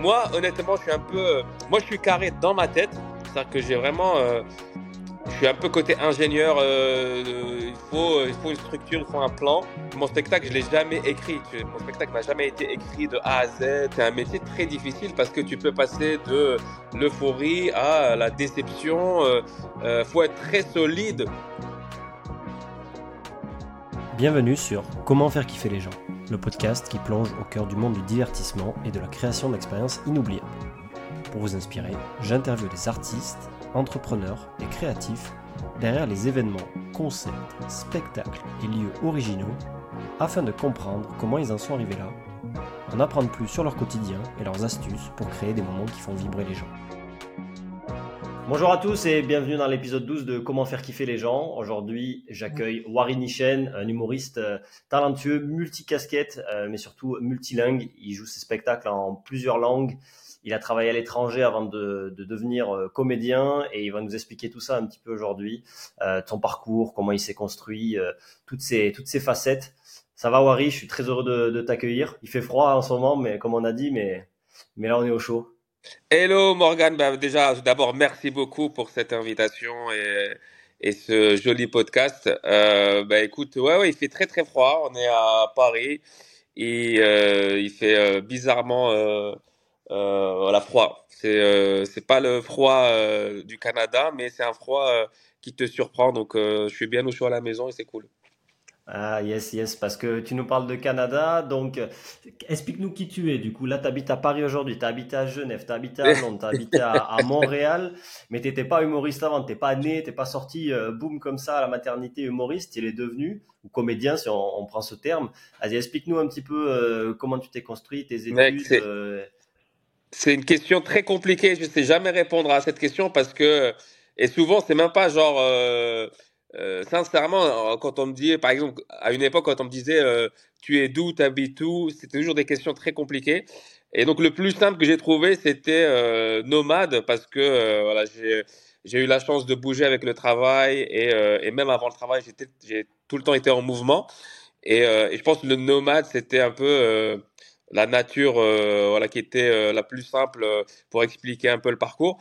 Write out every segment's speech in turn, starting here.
moi, honnêtement, je suis un peu. Moi, je suis carré dans ma tête. C'est-à-dire que j'ai vraiment. euh, je suis un peu côté ingénieur. euh, il, faut, une structure, il faut un plan. Mon spectacle, je l'ai jamais écrit. Mon spectacle n'a jamais été écrit de A à Z. C'est un métier très difficile parce que tu peux passer de l'euphorie à la déception. Il euh, faut être très solide. Bienvenue sur Comment faire kiffer les gens, le podcast qui plonge au cœur du monde du divertissement et de la création d'expériences inoubliables. Pour vous inspirer, j'interviewe des artistes, entrepreneurs et créatifs derrière les événements, concepts, spectacles et lieux originaux afin de comprendre comment ils en sont arrivés là, en apprendre plus sur leur quotidien et leurs astuces pour créer des moments qui font vibrer les gens. Bonjour à tous et bienvenue dans l'épisode 12 de Comment faire kiffer les gens. Aujourd'hui, j'accueille Wari Nishen, un humoriste euh, talentueux, multicasquette, euh, mais surtout multilingue. Il joue ses spectacles en plusieurs langues. Il a travaillé à l'étranger avant de, de devenir euh, comédien et il va nous expliquer tout ça un petit peu aujourd'hui, euh, son parcours, comment il s'est construit, euh, toutes ces toutes ces facettes. Ça va Wari, je suis très heureux de, de t'accueillir. Il fait froid en ce moment, mais comme on a dit, mais mais là on est au chaud. Hello Morgan, bah, déjà tout d'abord merci beaucoup pour cette invitation et, ce joli podcast. Euh, bah, écoute, ouais, ouais, il fait très très froid, on est à Paris et euh, il fait euh, bizarrement voilà, froid. C'est c'est pas le froid du Canada, mais c'est un froid qui te surprend. Donc je suis bien au chaud à la maison et c'est cool. Ah yes, yes, parce que tu nous parles de Canada, donc euh, explique-nous qui tu es. Du coup, là, tu habites à Paris aujourd'hui, tu as habité à Genève, tu as habité à Londres, tu as habité à, à Montréal, mais tu n'étais pas humoriste avant, tu pas né, tu pas sorti, euh, boum, comme ça, à la maternité humoriste, tu es devenu, ou comédien, si on, on prend ce terme. Vas-y, explique-nous un petit peu euh, comment tu t'es construit, tes études. c'est euh, C'est une question très compliquée. Je sais jamais répondre à cette question parce que, et souvent, c'est même pas genre, euh, sincèrement, euh, quand on me dit, par exemple, à une époque, quand on me disait, euh, tu es d'où, t'habites où, c'était toujours des questions très compliquées. Et donc, le plus simple que j'ai trouvé, c'était nomade parce que, voilà, j'ai, eu la chance de bouger avec le travail et, même avant le travail, j'ai tout le temps été en mouvement. Et, et je pense que le nomade, c'était un peu, la nature voilà, qui était la plus simple pour expliquer un peu le parcours.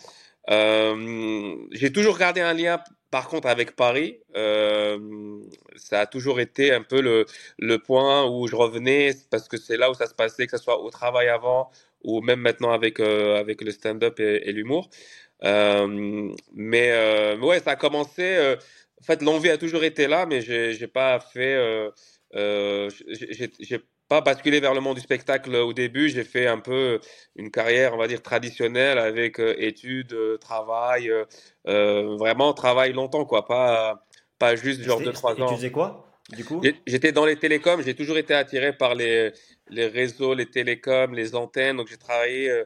Euh, j'ai toujours gardé un lien, par contre, avec Paris. Euh, ça a toujours été un peu le, le point où je revenais, parce que c'est là où ça se passait, que ce soit au travail avant ou même maintenant avec, euh, avec le stand-up et, l'humour. Mais euh, ouais, ça a commencé. en fait, l'envie a toujours été là, mais j'ai pas fait. Pas basculé vers le monde du spectacle au début. J'ai fait un peu une carrière, on va dire, traditionnelle avec euh, études, euh, travail, euh, vraiment travail longtemps, quoi. Pas, pas juste genre c'était- 2-3 et tu ans. faisais quoi, du coup? J'étais dans les télécoms, j'ai toujours été attiré par les, les réseaux, les télécoms, les antennes, donc j'ai travaillé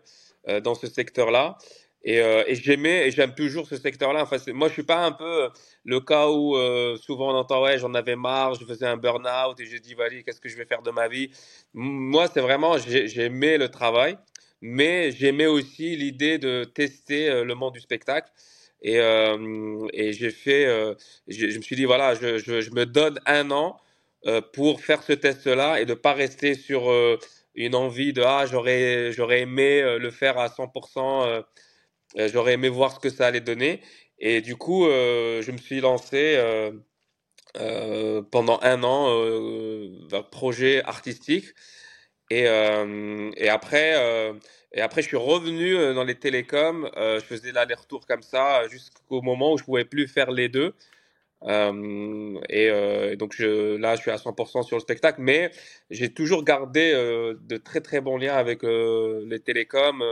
dans ce secteur-là. Et, euh, et j'aimais et j'aime toujours ce secteur-là. Enfin, moi, je suis pas un peu euh, le cas où euh, souvent on entend ouais, j'en avais marre, je faisais un burn-out et j'ai dit, Vali, qu'est-ce que je vais faire de ma vie? Moi, c'est vraiment, j'ai- j'aimais le travail, mais j'aimais aussi l'idée de tester le monde du spectacle. Et, et j'ai fait, je, me suis dit, voilà, je, je, je me donne un an pour faire ce test-là et de pas rester sur une envie de, ah, j'aurais, j'aurais aimé le faire à 100%, euh, euh, j'aurais aimé voir ce que ça allait donner. Et du coup, euh, je me suis lancé euh, euh, pendant un an euh, vers projet artistique. Et, euh, et après, euh, et après, je suis revenu euh, dans les télécoms. Euh, je faisais l'aller-retour comme ça jusqu'au moment où je pouvais plus faire les deux. Euh, et, euh, et donc je, là, je suis à 100% sur le spectacle, mais j'ai toujours gardé euh, de très très bons liens avec les télécoms.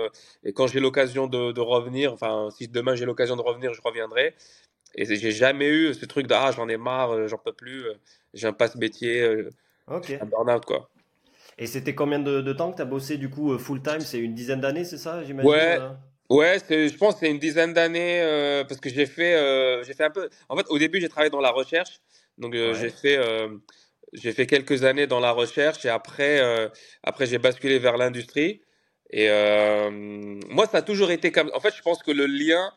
et quand j'ai l'occasion de, de revenir, enfin, si demain j'ai l'occasion de revenir, je reviendrai. Et j'ai jamais eu ce truc de ah, j'en ai marre, j'en peux plus, euh, j'aime pas ce métier, euh, Ok. un burn-out quoi. Et c'était combien de, de temps que tu as bossé, du coup, euh, full-time? C'est une dizaine d'années, c'est ça, j'imagine? Ouais, Ouais, c'est, je pense que c'est une dizaine d'années euh, parce que j'ai fait, euh, j'ai fait un peu. En fait, au début, j'ai travaillé dans la recherche, donc euh, j'ai Ouais. fait, euh, j'ai fait quelques années dans la recherche et après, euh, après j'ai basculé vers l'industrie. Et euh, moi, ça a toujours été comme. En fait, je pense que le lien,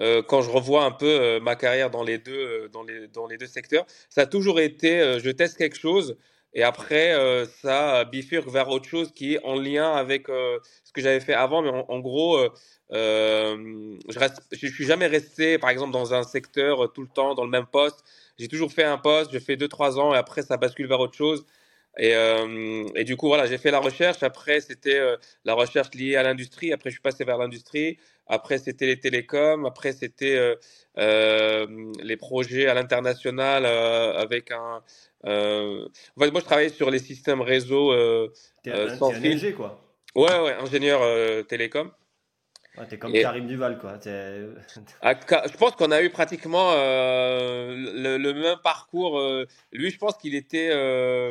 euh, quand je revois un peu euh, ma carrière dans les deux, euh, dans les, dans les deux secteurs, ça a toujours été, euh, je teste quelque chose Et après, euh, ça bifurque vers autre chose qui est en lien avec euh, ce que j'avais fait avant. Mais en, gros, euh, je reste, je suis jamais resté, par exemple, dans un secteur tout le temps, dans le même poste. J'ai toujours fait un poste, je fais deux, trois ans et après, ça bascule vers autre chose. Et, et du coup, voilà, j'ai fait la recherche. Après, c'était la recherche liée à l'industrie. Après, je suis passé vers l'industrie. Après, c'était les télécoms. Après, c'était les projets à l'international avec un, euh, en fait, moi, je travaillais sur les systèmes réseau euh, euh, sans fil. quoi. Ouais, ouais, ingénieur euh, télécom. Ouais, t'es comme Karim Duval, quoi. Ah, je pense qu'on a eu pratiquement le, même parcours. lui, je pense qu'il était.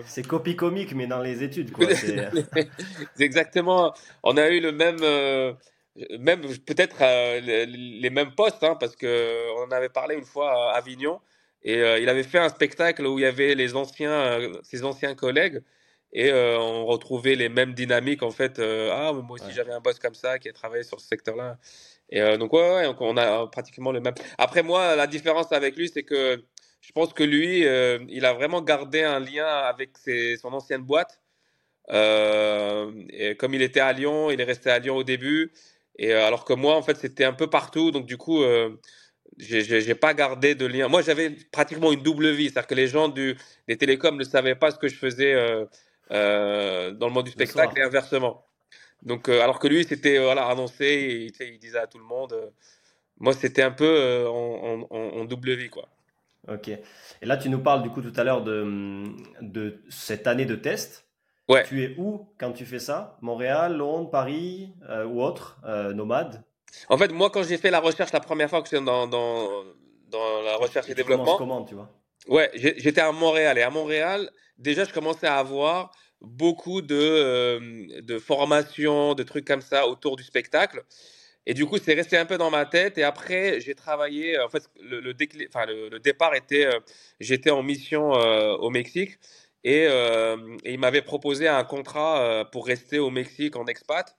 C'est copie comique, mais dans les études, quoi. C'est exactement. On a eu le même même peut-être les, mêmes postes, hein, parce que on en avait parlé une fois à Avignon. Et euh, il avait fait un spectacle où il y avait les anciens, euh, ses anciens collègues. Et euh, on retrouvait les mêmes dynamiques en fait. ah, moi aussi j'avais un boss comme ça qui a travaillé sur ce secteur-là. Et donc ouais, on a pratiquement le même. Après moi, la différence avec lui, c'est que je pense que lui, il a vraiment gardé un lien avec ses, son ancienne boîte. et comme il était à Lyon, il est resté à Lyon au début. Et alors que moi, en fait, c'était un peu partout. Donc du coup, j'ai pas gardé de lien. Moi, j'avais pratiquement une double vie, c'est-à-dire que les gens du, des télécoms ne savaient pas ce que je faisais euh, euh, dans le monde du spectacle et inversement. Donc, euh, alors que lui, c'était voilà annoncé, il, il, disait à tout le monde. moi, c'était un peu en, en, en, double vie, quoi. Ok. Et là, tu nous parles du coup tout à l'heure de, de cette année de test. Ouais. Tu es où quand tu fais ça? Montréal, Londres, Paris ou autre Nomade? En fait, moi, quand j'ai fait la recherche la première fois que j'étais dans, dans, dans la recherche et, développement. comment, tu vois? Ouais, j'étais à Montréal. Et à Montréal, déjà, je commençais à avoir beaucoup de, euh, de formations, de trucs comme ça autour du spectacle. Et du coup, c'est resté un peu dans ma tête. Et après, j'ai travaillé. En fait, le, le, enfin, le, départ était. Euh, j'étais en mission euh, au Mexique. Et, et il m'avait proposé un contrat pour rester au Mexique en expat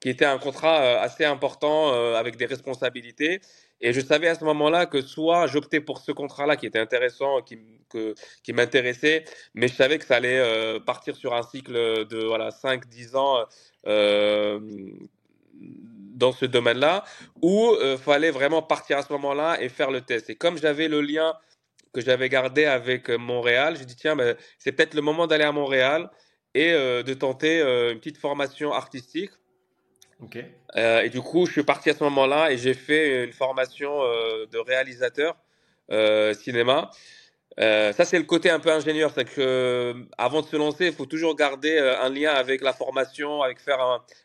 qui était un contrat euh, assez important euh, avec des responsabilités. Et je savais à ce moment-là que soit j'optais pour ce contrat-là qui était intéressant, qui, m'intéressait, mais je savais que ça allait euh, partir sur un cycle de voilà, 5-10 ans euh, dans ce domaine-là, ou il fallait vraiment partir à ce moment-là et faire le test. Et comme j'avais le lien que j'avais gardé avec Montréal, j'ai dit tiens, ben, c'est peut-être le moment d'aller à Montréal et de tenter une petite formation artistique euh, et du coup, je suis parti à ce moment-là et j'ai fait une formation euh, de réalisateur euh, cinéma. ça, c'est le côté un peu ingénieur. C'est que avant de se lancer, il faut toujours garder un lien avec la formation, avec faire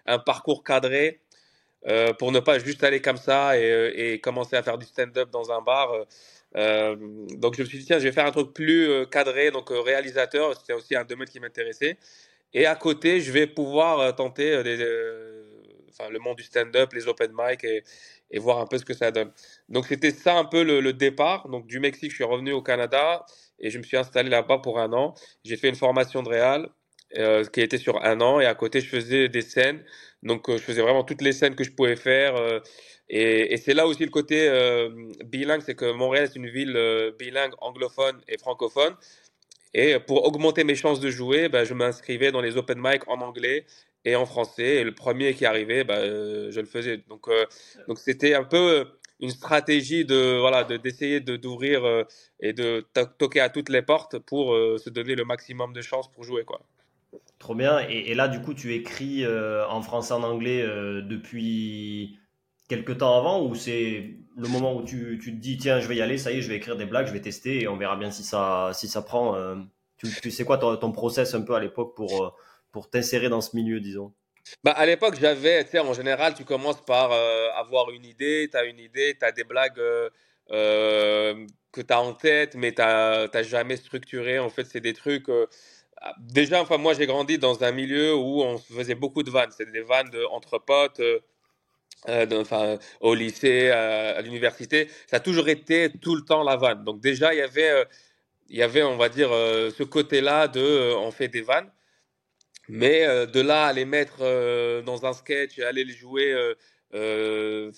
un, parcours cadré pour ne pas juste aller comme ça et, et commencer à faire du stand-up dans un bar. donc, je me suis dit, tiens, je vais faire un truc plus cadré, donc réalisateur. C'était aussi un domaine qui m'intéressait. Et à côté, je vais pouvoir tenter des enfin, le monde du stand-up, les open mic et, voir un peu ce que ça donne. Donc c'était ça un peu le, départ. Donc du Mexique, je suis revenu au Canada et je me suis installé là-bas pour un an. J'ai fait une formation de réal euh, qui était sur un an et à côté je faisais des scènes. Donc euh, je faisais vraiment toutes les scènes que je pouvais faire. Euh, et, c'est là aussi le côté bilingue, c'est que Montréal c'est une ville bilingue anglophone et francophone. Et pour augmenter mes chances de jouer, ben, je m'inscrivais dans les open mic en anglais et en français. Et le premier qui arrivait, bah, euh, je le faisais. Donc, euh, donc c'était un peu une stratégie de voilà d'essayer de d'ouvrir euh, et de toquer à toutes les portes pour se donner le maximum de chances pour jouer quoi. Trop bien. Et, là, du coup, tu écris en français, en anglais depuis quelques temps avant ou c'est le moment où tu, tu, te dis tiens je vais y aller ça y est je vais écrire des blagues je vais tester et on verra bien si ça si ça prend tu, tu sais quoi ton, ton process un peu à l'époque pour pour t'insérer dans ce milieu, disons bah, à l'époque, j'avais, tu sais, en général, tu commences par euh, avoir une idée, tu as une idée, tu as des blagues euh, euh, que tu as en tête, mais tu n'as jamais structuré. En fait, c'est des trucs. Déjà, enfin, moi, j'ai grandi dans un milieu où on faisait beaucoup de vannes. C'était des vannes de, entre potes. enfin, au lycée, à, l'université, ça a toujours été tout le temps la vanne. Donc déjà, il y avait, il y avait, on va dire, ce côté-là de, on fait des vannes. Mais euh, de là à les mettre euh, dans un sketch et aller les jouer euh,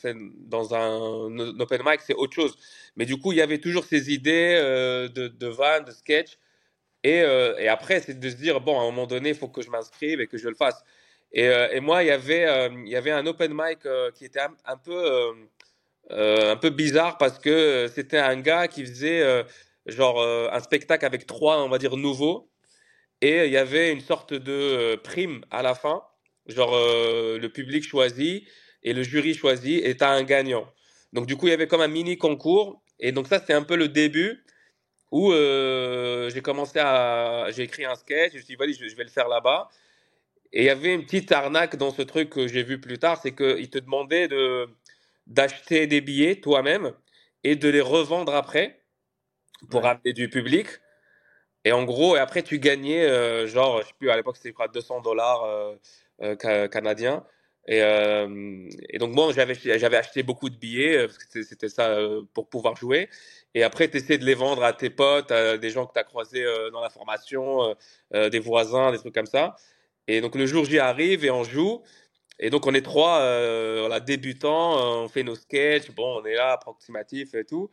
dans un, open mic, c'est autre chose. Mais du coup, il y avait toujours ces idées de, de vannes, de sketch. Et, après, c'est de se dire, bon, à un moment donné, il faut que je m'inscrive et que je le fasse. Et, moi, il y avait, y avait un open mic qui était un, un peu, un peu bizarre parce que c'était un gars qui faisait genre un spectacle avec trois, on va dire, nouveaux. Et il y avait une sorte de euh, prime à la fin. Genre, euh, le public choisit et le jury choisit et tu as un gagnant. Donc, du coup, il y avait comme un mini concours. Et donc, ça, c'était un peu le début où euh, j'ai commencé à. J'ai écrit un sketch. Je me suis dit, je, je vais le faire là-bas. Et il y avait une petite arnaque dans ce truc que j'ai vu plus tard, c'est qu'ils te demandaient de, d'acheter des billets toi-même et de les revendre après pour Ouais. ramener du public. Et en gros, et après, tu gagnais, euh, genre, je sais plus, à l'époque, c'était quoi, 200 dollars euh, euh, ca- canadiens. Et, donc, moi, j'avais, j'avais acheté beaucoup de billets, parce que c'était ça pour pouvoir jouer. Et après, tu essaies de les vendre à tes potes, à des gens que tu as croisés dans la formation, des voisins, des trucs comme ça. Et donc, le jour J arrive et on joue. Et donc, on est trois euh, voilà, débutants, on fait nos sketchs, bon, on est là, approximatif et tout.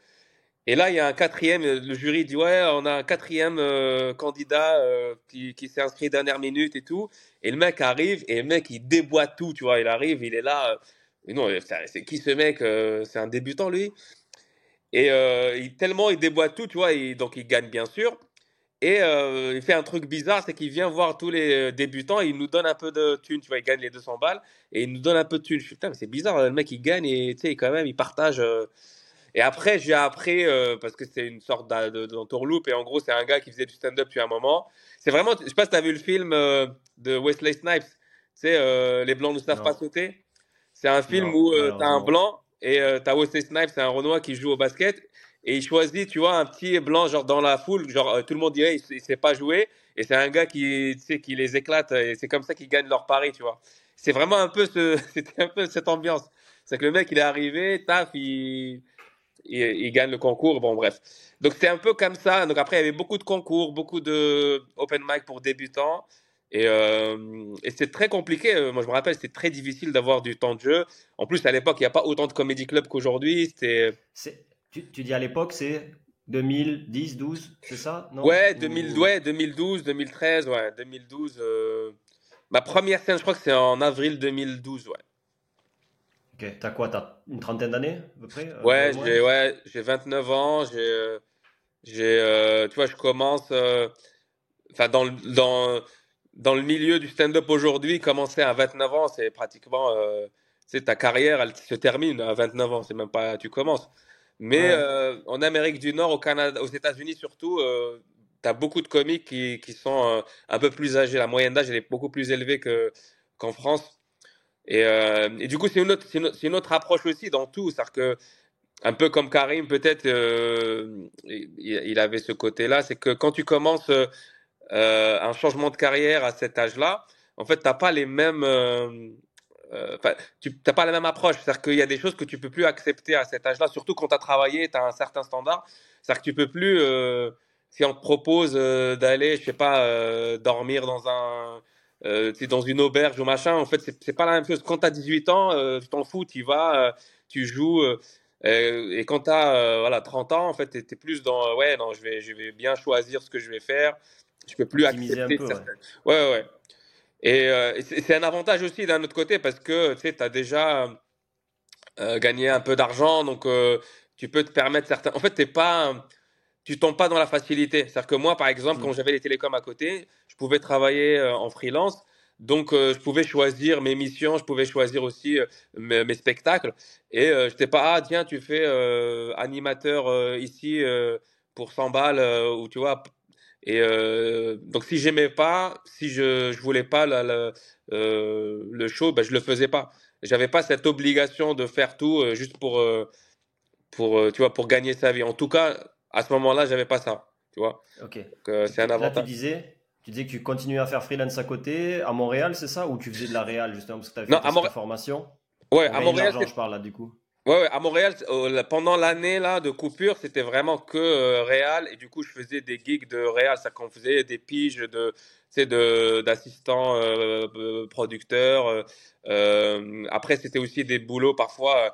Et là, il y a un quatrième, euh, le jury dit, ouais, on a un quatrième euh, candidat euh, qui, qui s'est inscrit dernière minute et tout. Et le mec arrive, et le mec, il déboîte tout, tu vois, il arrive, il est là. non, c'est qui ce mec? C'est un débutant, lui. Et tellement il déboîte tout, tu vois, il- donc il gagne bien sûr. Et il fait un truc bizarre, c'est qu'il vient voir tous les débutants et il nous donne un peu de thunes, tu vois, il gagne les 200 balles et il nous donne un peu de thunes. Je suis, putain, mais c'est bizarre, le mec il gagne et tu sais, quand même, il partage. Et après, j'ai appris, euh, parce que c'est une sorte d'entourloupe, et en gros, c'est un gars qui faisait du stand-up depuis un moment. C'est vraiment, je sais pas si tu as vu le film euh, de Wesley Snipes, tu sais, euh, Les Blancs ne savent pas sauter. C'est un film non, où tu as un blanc, et tu as Wesley Snipes, c'est un Renoir qui joue au basket, et il choisit, tu vois, un petit blanc, genre dans la foule, genre tout le monde dirait, il, il sait pas jouer, et c'est un gars qui, tu sais, qui les éclate, et c'est comme ça qu'ils gagnent leur pari, tu vois. C'est vraiment un peu ce, c'était un peu cette ambiance. C'est que le mec, il est arrivé, taf, il il, il gagne le concours. Bon, bref. Donc, c'est un peu comme ça. Donc, après, il y avait beaucoup de concours, beaucoup de open mic pour débutants. Et, euh, et c'est très compliqué. Moi, je me rappelle, c'était très difficile d'avoir du temps de jeu. En plus, à l'époque, il n'y a pas autant de comédie club qu'aujourd'hui. C'était, tu, tu dis à l'époque, c'est 2010, 12, c'est ça, non? ouais, 2000, Ou... ouais, 2012, 2013, ouais, 2012. euh, Ma première scène, je crois que c'est en avril 2012, ouais. Ok, t'as quoi? T'as une trentaine d'années, à peu près? Peu Ouais, j'ai, ouais, j'ai 29 ans. J'ai, euh, j'ai, euh, tu vois, je commence, euh, enfin, dans, le- dans, dans le milieu du stand-up aujourd'hui, commencer à 29 ans, c'est pratiquement, euh, ta carrière, elle se termine à 29 ans, c'est même pas, tu commences. Mais Ouais, euh, en Amérique du Nord, au Canada, aux États-Unis surtout, euh, tu as beaucoup de comiques qui, qui sont euh, un peu plus âgés. La moyenne d'âge, elle est beaucoup plus élevée que, qu'en France. Et, euh, et du coup, c'est une autre, une, approche aussi dans tout. C'est-à-dire que, un peu comme Karim, peut-être, euh, il, avait ce côté-là, c'est que quand tu commences euh, un changement de carrière à cet âge-là, en fait, t'as pas les mêmes, tu t'as pas la même approche. C'est-à-dire qu'il y a des choses que tu peux plus accepter à cet âge-là, surtout quand tu as travaillé, tu as un certain standard. C'est-à-dire que tu peux plus, si on te propose d'aller, je sais pas, dormir dans un, euh, tu sais, dans une auberge ou machin, en fait, c'est pas la même chose. Quand tu as 18 ans, euh, tu t'en fous, tu y vas, euh, tu joues. euh, et quand tu as voilà, 30 ans, en fait, tu es, plus dans, ouais, non, je vais, je vais bien choisir ce que je vais faire. Je peux plus un accepter peu, certaines. Ouais, ouais. ouais. Et, et c'est un avantage aussi d'un autre côté parce que tu tu as déjà gagné un peu d'argent, donc tu peux te permettre certains. En fait, t'es pas, tu tombes pas dans la facilité. C'est-à-dire que moi, par exemple, quand Mm. j'avais les télécoms à côté, je pouvais travailler euh, en freelance. Donc, euh, je pouvais choisir mes missions, je pouvais choisir aussi euh, mes, mes spectacles. Et je n'étais pas, ah, tiens, tu fais animateur ici pour 100 balles, ou tu vois. Et donc, si j'aimais pas, si je je voulais pas la, la- le show, ben, je le faisais pas. J'avais pas cette obligation de faire tout juste pour, pour, tu vois, pour gagner sa vie. En tout cas, à ce moment-là, j'avais pas ça, tu vois. Ok. Euh, c'est un Là, tu avantage. disais, tu disais que tu continuais à faire freelance à côté, à Montréal, c'est ça? Ou tu faisais de la réal, justement, parce que tu avais Non, fait à Montréal, formation? ouais, à Montréal, je parle là, du coup. Ouais, ouais, à Montréal, euh, pendant l'année là de coupure, c'était vraiment que euh, réal et du coup, je faisais des gigs de réal, c'est qu'on faisait des piges de, de d'assistants euh, producteurs. après, c'était aussi des boulots parfois.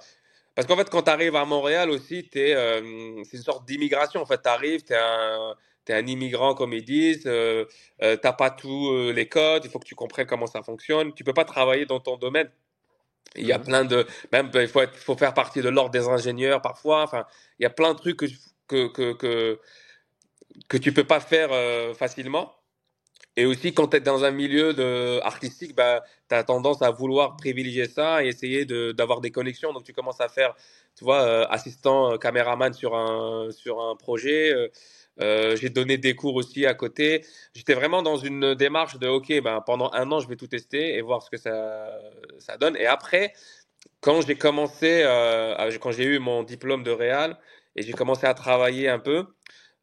Parce qu'en fait, quand tu arrives à Montréal aussi, euh, c'est une sorte d'immigration. En fait, tu arrives, tu es un, es un immigrant, comme ils disent, euh, euh, tu n'as pas tous les codes, il faut que tu comprennes comment ça fonctionne. Tu peux pas travailler dans ton domaine. Il y a mmh. plein de. Même, il faut, faut faire partie de l'ordre des ingénieurs parfois. Enfin, il y a plein de trucs que, que, que, que, que tu peux pas faire facilement. Et aussi, quand tu es dans un milieu artistique, bah, tu as tendance à vouloir privilégier ça et essayer d'avoir des connexions. Donc, tu commences à faire, tu vois, euh, assistant euh, caméraman sur un, sur un projet. Euh, j'ai donné des cours aussi à côté. J'étais vraiment dans une démarche de, OK, ben, pendant un an, je vais tout tester et voir ce que ça, ça donne. Et après, quand j'ai commencé, quand j'ai eu mon diplôme de réal et j'ai commencé à travailler un peu,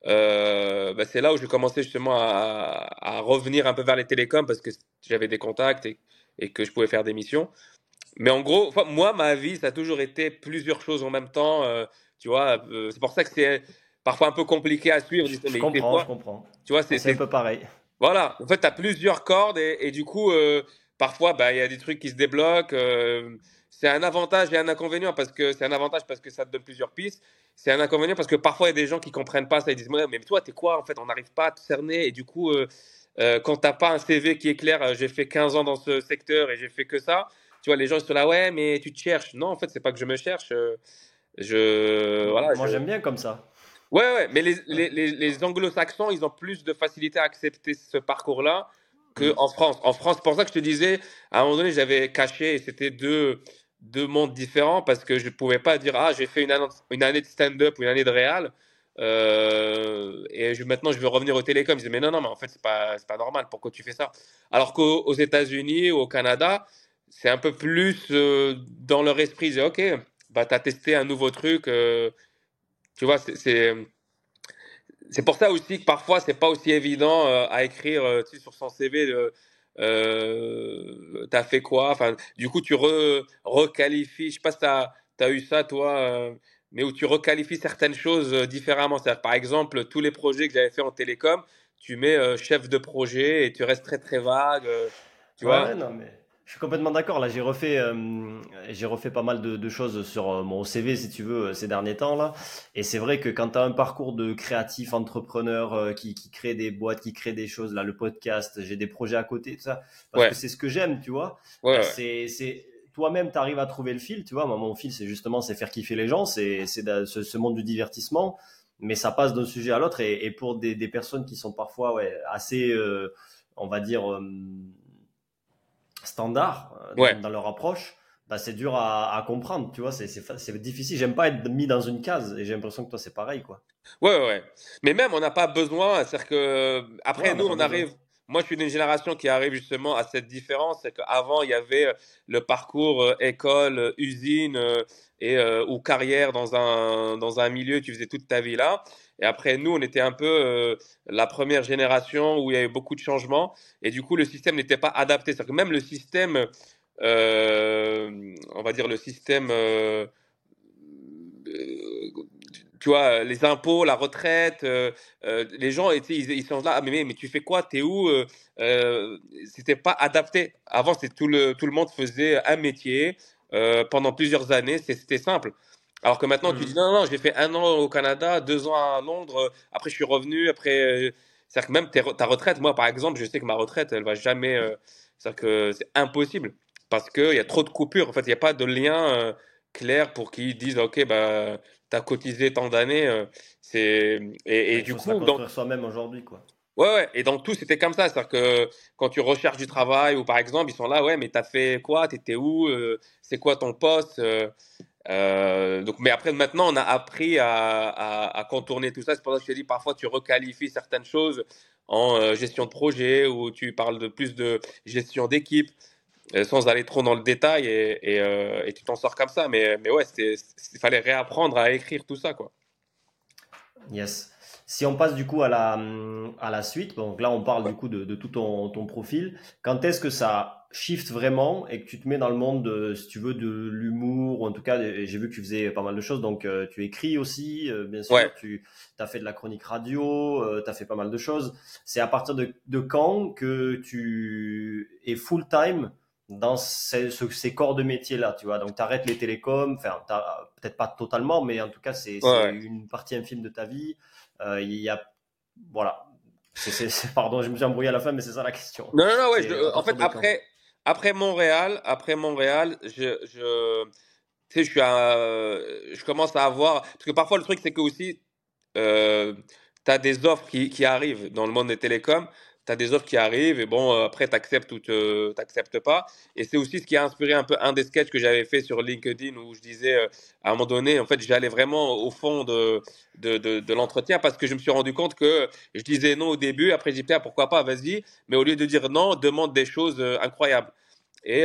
euh, bah, c'est là où j'ai commencé justement à, à, revenir un peu vers les télécoms parce que j'avais des contacts et, et, que je pouvais faire des missions. Mais en gros, moi, ma vie, ça a toujours été plusieurs choses en même temps. Euh, tu vois, euh, c'est pour ça que c'est parfois un peu compliqué à suivre. Je, je comprends, je comprends. Tu vois, c'est un peu pareil. Voilà, en fait, tu as plusieurs cordes et, et du coup, parfois, bah, il y a des trucs qui se débloquent c'est un avantage et un inconvénient parce que c'est un avantage parce que ça te donne plusieurs pistes. C'est un inconvénient parce que parfois il y a des gens qui comprennent pas ça. Ils disent mais toi t'es quoi en fait? On n'arrive pas à te cerner et du coup euh, euh, quand t'as pas un CV qui est clair, euh, j'ai fait 15 ans dans ce secteur et j'ai fait que ça. Tu vois les gens ils sont là ouais mais tu te cherches. Non en fait c'est pas que je me cherche. je voilà. Moi j'aime bien comme ça. Ouais ouais mais les, les, les, les anglo-saxons ils ont plus de facilité à accepter ce parcours là que mm. en France. En France, c'est pour ça que je te disais, à un moment donné, j'avais caché, et c'était deux, deux mondes différents parce que je ne pouvais pas dire ah j'ai fait une année, de stand-up ou une année de réal euh, et maintenant je veux revenir au télécom. Je disais mais non non mais en fait c'est pas c'est pas normal pourquoi tu fais ça? Alors qu'aux États-Unis ou au Canada c'est un peu plus euh, dans leur esprit. Disent ok bah t'as testé un nouveau truc euh, tu vois c'est c'est pour ça aussi que parfois c'est pas aussi évident à écrire tu sur son CV euh, t'as fait quoi? Enfin, du coup, tu re, requalifies. Je sais pas si t'as as eu ça, toi, euh, mais où tu requalifies certaines choses euh, différemment. cest par exemple, tous les projets que j'avais fait en télécom, tu mets euh, chef de projet et tu restes très très vague. tu vois? non, mais je suis complètement d'accord. Là, j'ai refait, euh, j'ai refait pas mal de, de, choses sur euh, mon CV, si tu veux, euh, ces derniers temps là. Et c'est vrai que quand tu as un parcours de créatif, entrepreneur qui, qui, crée des boîtes, qui crée des choses, là, le podcast, j'ai des projets à côté, tout ça, parce que c'est ce que j'aime, tu vois. Ouais, c'est, c'est toi-même, tu arrives à trouver le fil, tu vois. Moi, mon fil, c'est justement, c'est faire kiffer les gens, c'est, c'est ce, ce, monde du divertissement, mais ça passe d'un sujet à l'autre. Et, et, pour des, des, personnes qui sont parfois, ouais, assez, on va dire standard euh, dans, leur approche, bah, c'est dur à, comprendre, tu vois, c'est difficile. J'aime pas être mis dans une case et j'ai l'impression que toi c'est pareil, quoi. Ouais, ouais. Mais même on n'a pas besoin, c'est-à-dire que après nous on arrive. Moi, je suis d'une génération qui arrive justement à cette différence, c'est qu'avant il y avait euh, le parcours euh, école, usine et ou carrière dans un dans un milieu tu faisais toute ta vie là. Et après, nous, on était un peu euh, la première génération où il y avait beaucoup de changements. Et du coup, le système n'était pas adapté. C'est-à-dire que même le système, euh, on va dire le système, euh, tu vois, les impôts, la retraite, les gens, étaient, ils, sont là, ah, mais, mais, tu fais quoi? T'es où? C'était pas adapté. Avant, tout le, tout le monde faisait un métier. pendant plusieurs années, c'était simple. Alors que maintenant, tu mm. dis non, non, j'ai fait un an au Canada, deux ans à Londres, après je suis revenu, après. Euh, c'est-à-dire que même ta retraite, moi par exemple, je sais que ma retraite, elle va jamais. Euh, c'est-à-dire que c'est impossible parce qu'il y a trop de coupures. En fait, il n'y a pas de lien euh, clair pour qu'ils disent ok, bah, tu as cotisé tant d'années. c'est et, du coup. dans soi-même aujourd'hui, quoi. Ouais, ouais, et dans tout, c'était comme ça. C'est-à-dire que quand tu recherches du travail, ou par exemple, ils sont là, ouais, mais tu as fait quoi? T'étais où? C'est quoi ton poste? Euh, donc, mais après, maintenant, on a appris à, contourner tout ça. C'est pour ça que je t'ai dit, parfois, tu requalifies certaines choses en euh, gestion de projet ou tu parles de plus de gestion d'équipe euh, sans aller trop dans le détail et, tu t'en sors comme ça. Mais, ouais, il fallait réapprendre à écrire tout ça, quoi. Yes. Si on passe du coup à la, suite, donc là on parle du coup de, tout ton profil, quand est-ce que ça shift vraiment et que tu te mets dans le monde, de, si tu veux, de l'humour, ou en tout cas, j'ai vu que tu faisais pas mal de choses, donc euh, tu écris aussi, euh, bien sûr, tu as fait de la chronique radio, euh, tu as fait pas mal de choses. C'est à partir de, de quand que tu es full-time dans ces, ces, corps de métier là, tu vois? Donc, tu arrêtes les télécoms, enfin, peut-être pas totalement, mais en tout cas, c'est une partie infime de ta vie. Euh, il y a voilà. pardon, je me suis embrouillé à la fin, mais c'est ça la question. Non, non, non, ouais, en fait, après, après Montréal, après Montréal, je, je, suis je commence à avoir, parce que parfois le truc, c'est que aussi, euh, tu as des offres qui, qui, arrivent dans le monde des télécoms tu as des offres qui arrivent et bon, euh, après, tu acceptes ou tu n'acceptes pas. Et c'est aussi ce qui a inspiré un peu un des sketchs que j'avais fait sur LinkedIn où je disais, euh, à un moment donné, en fait, j'allais vraiment au fond de, de, de, l'entretien parce que je me suis rendu compte que je disais non au début, après j'ai dit, ah, pourquoi pas, vas-y. Mais au lieu de dire non, demande des choses euh, incroyables. Et,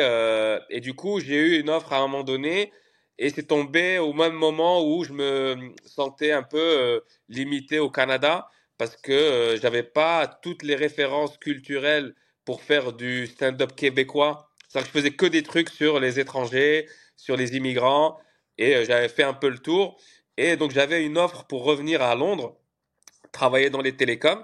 et du coup, j'ai eu une offre à un moment donné. Et c'est tombé au même moment où je me sentais un peu limité au Canada parce que euh, je n'avais pas toutes les références culturelles pour faire du stand-up québécois. C'est-à-dire que je faisais que des trucs sur les étrangers, sur les immigrants, et euh, j'avais fait un peu le tour. Et donc j'avais une offre pour revenir à Londres, travailler dans les télécoms.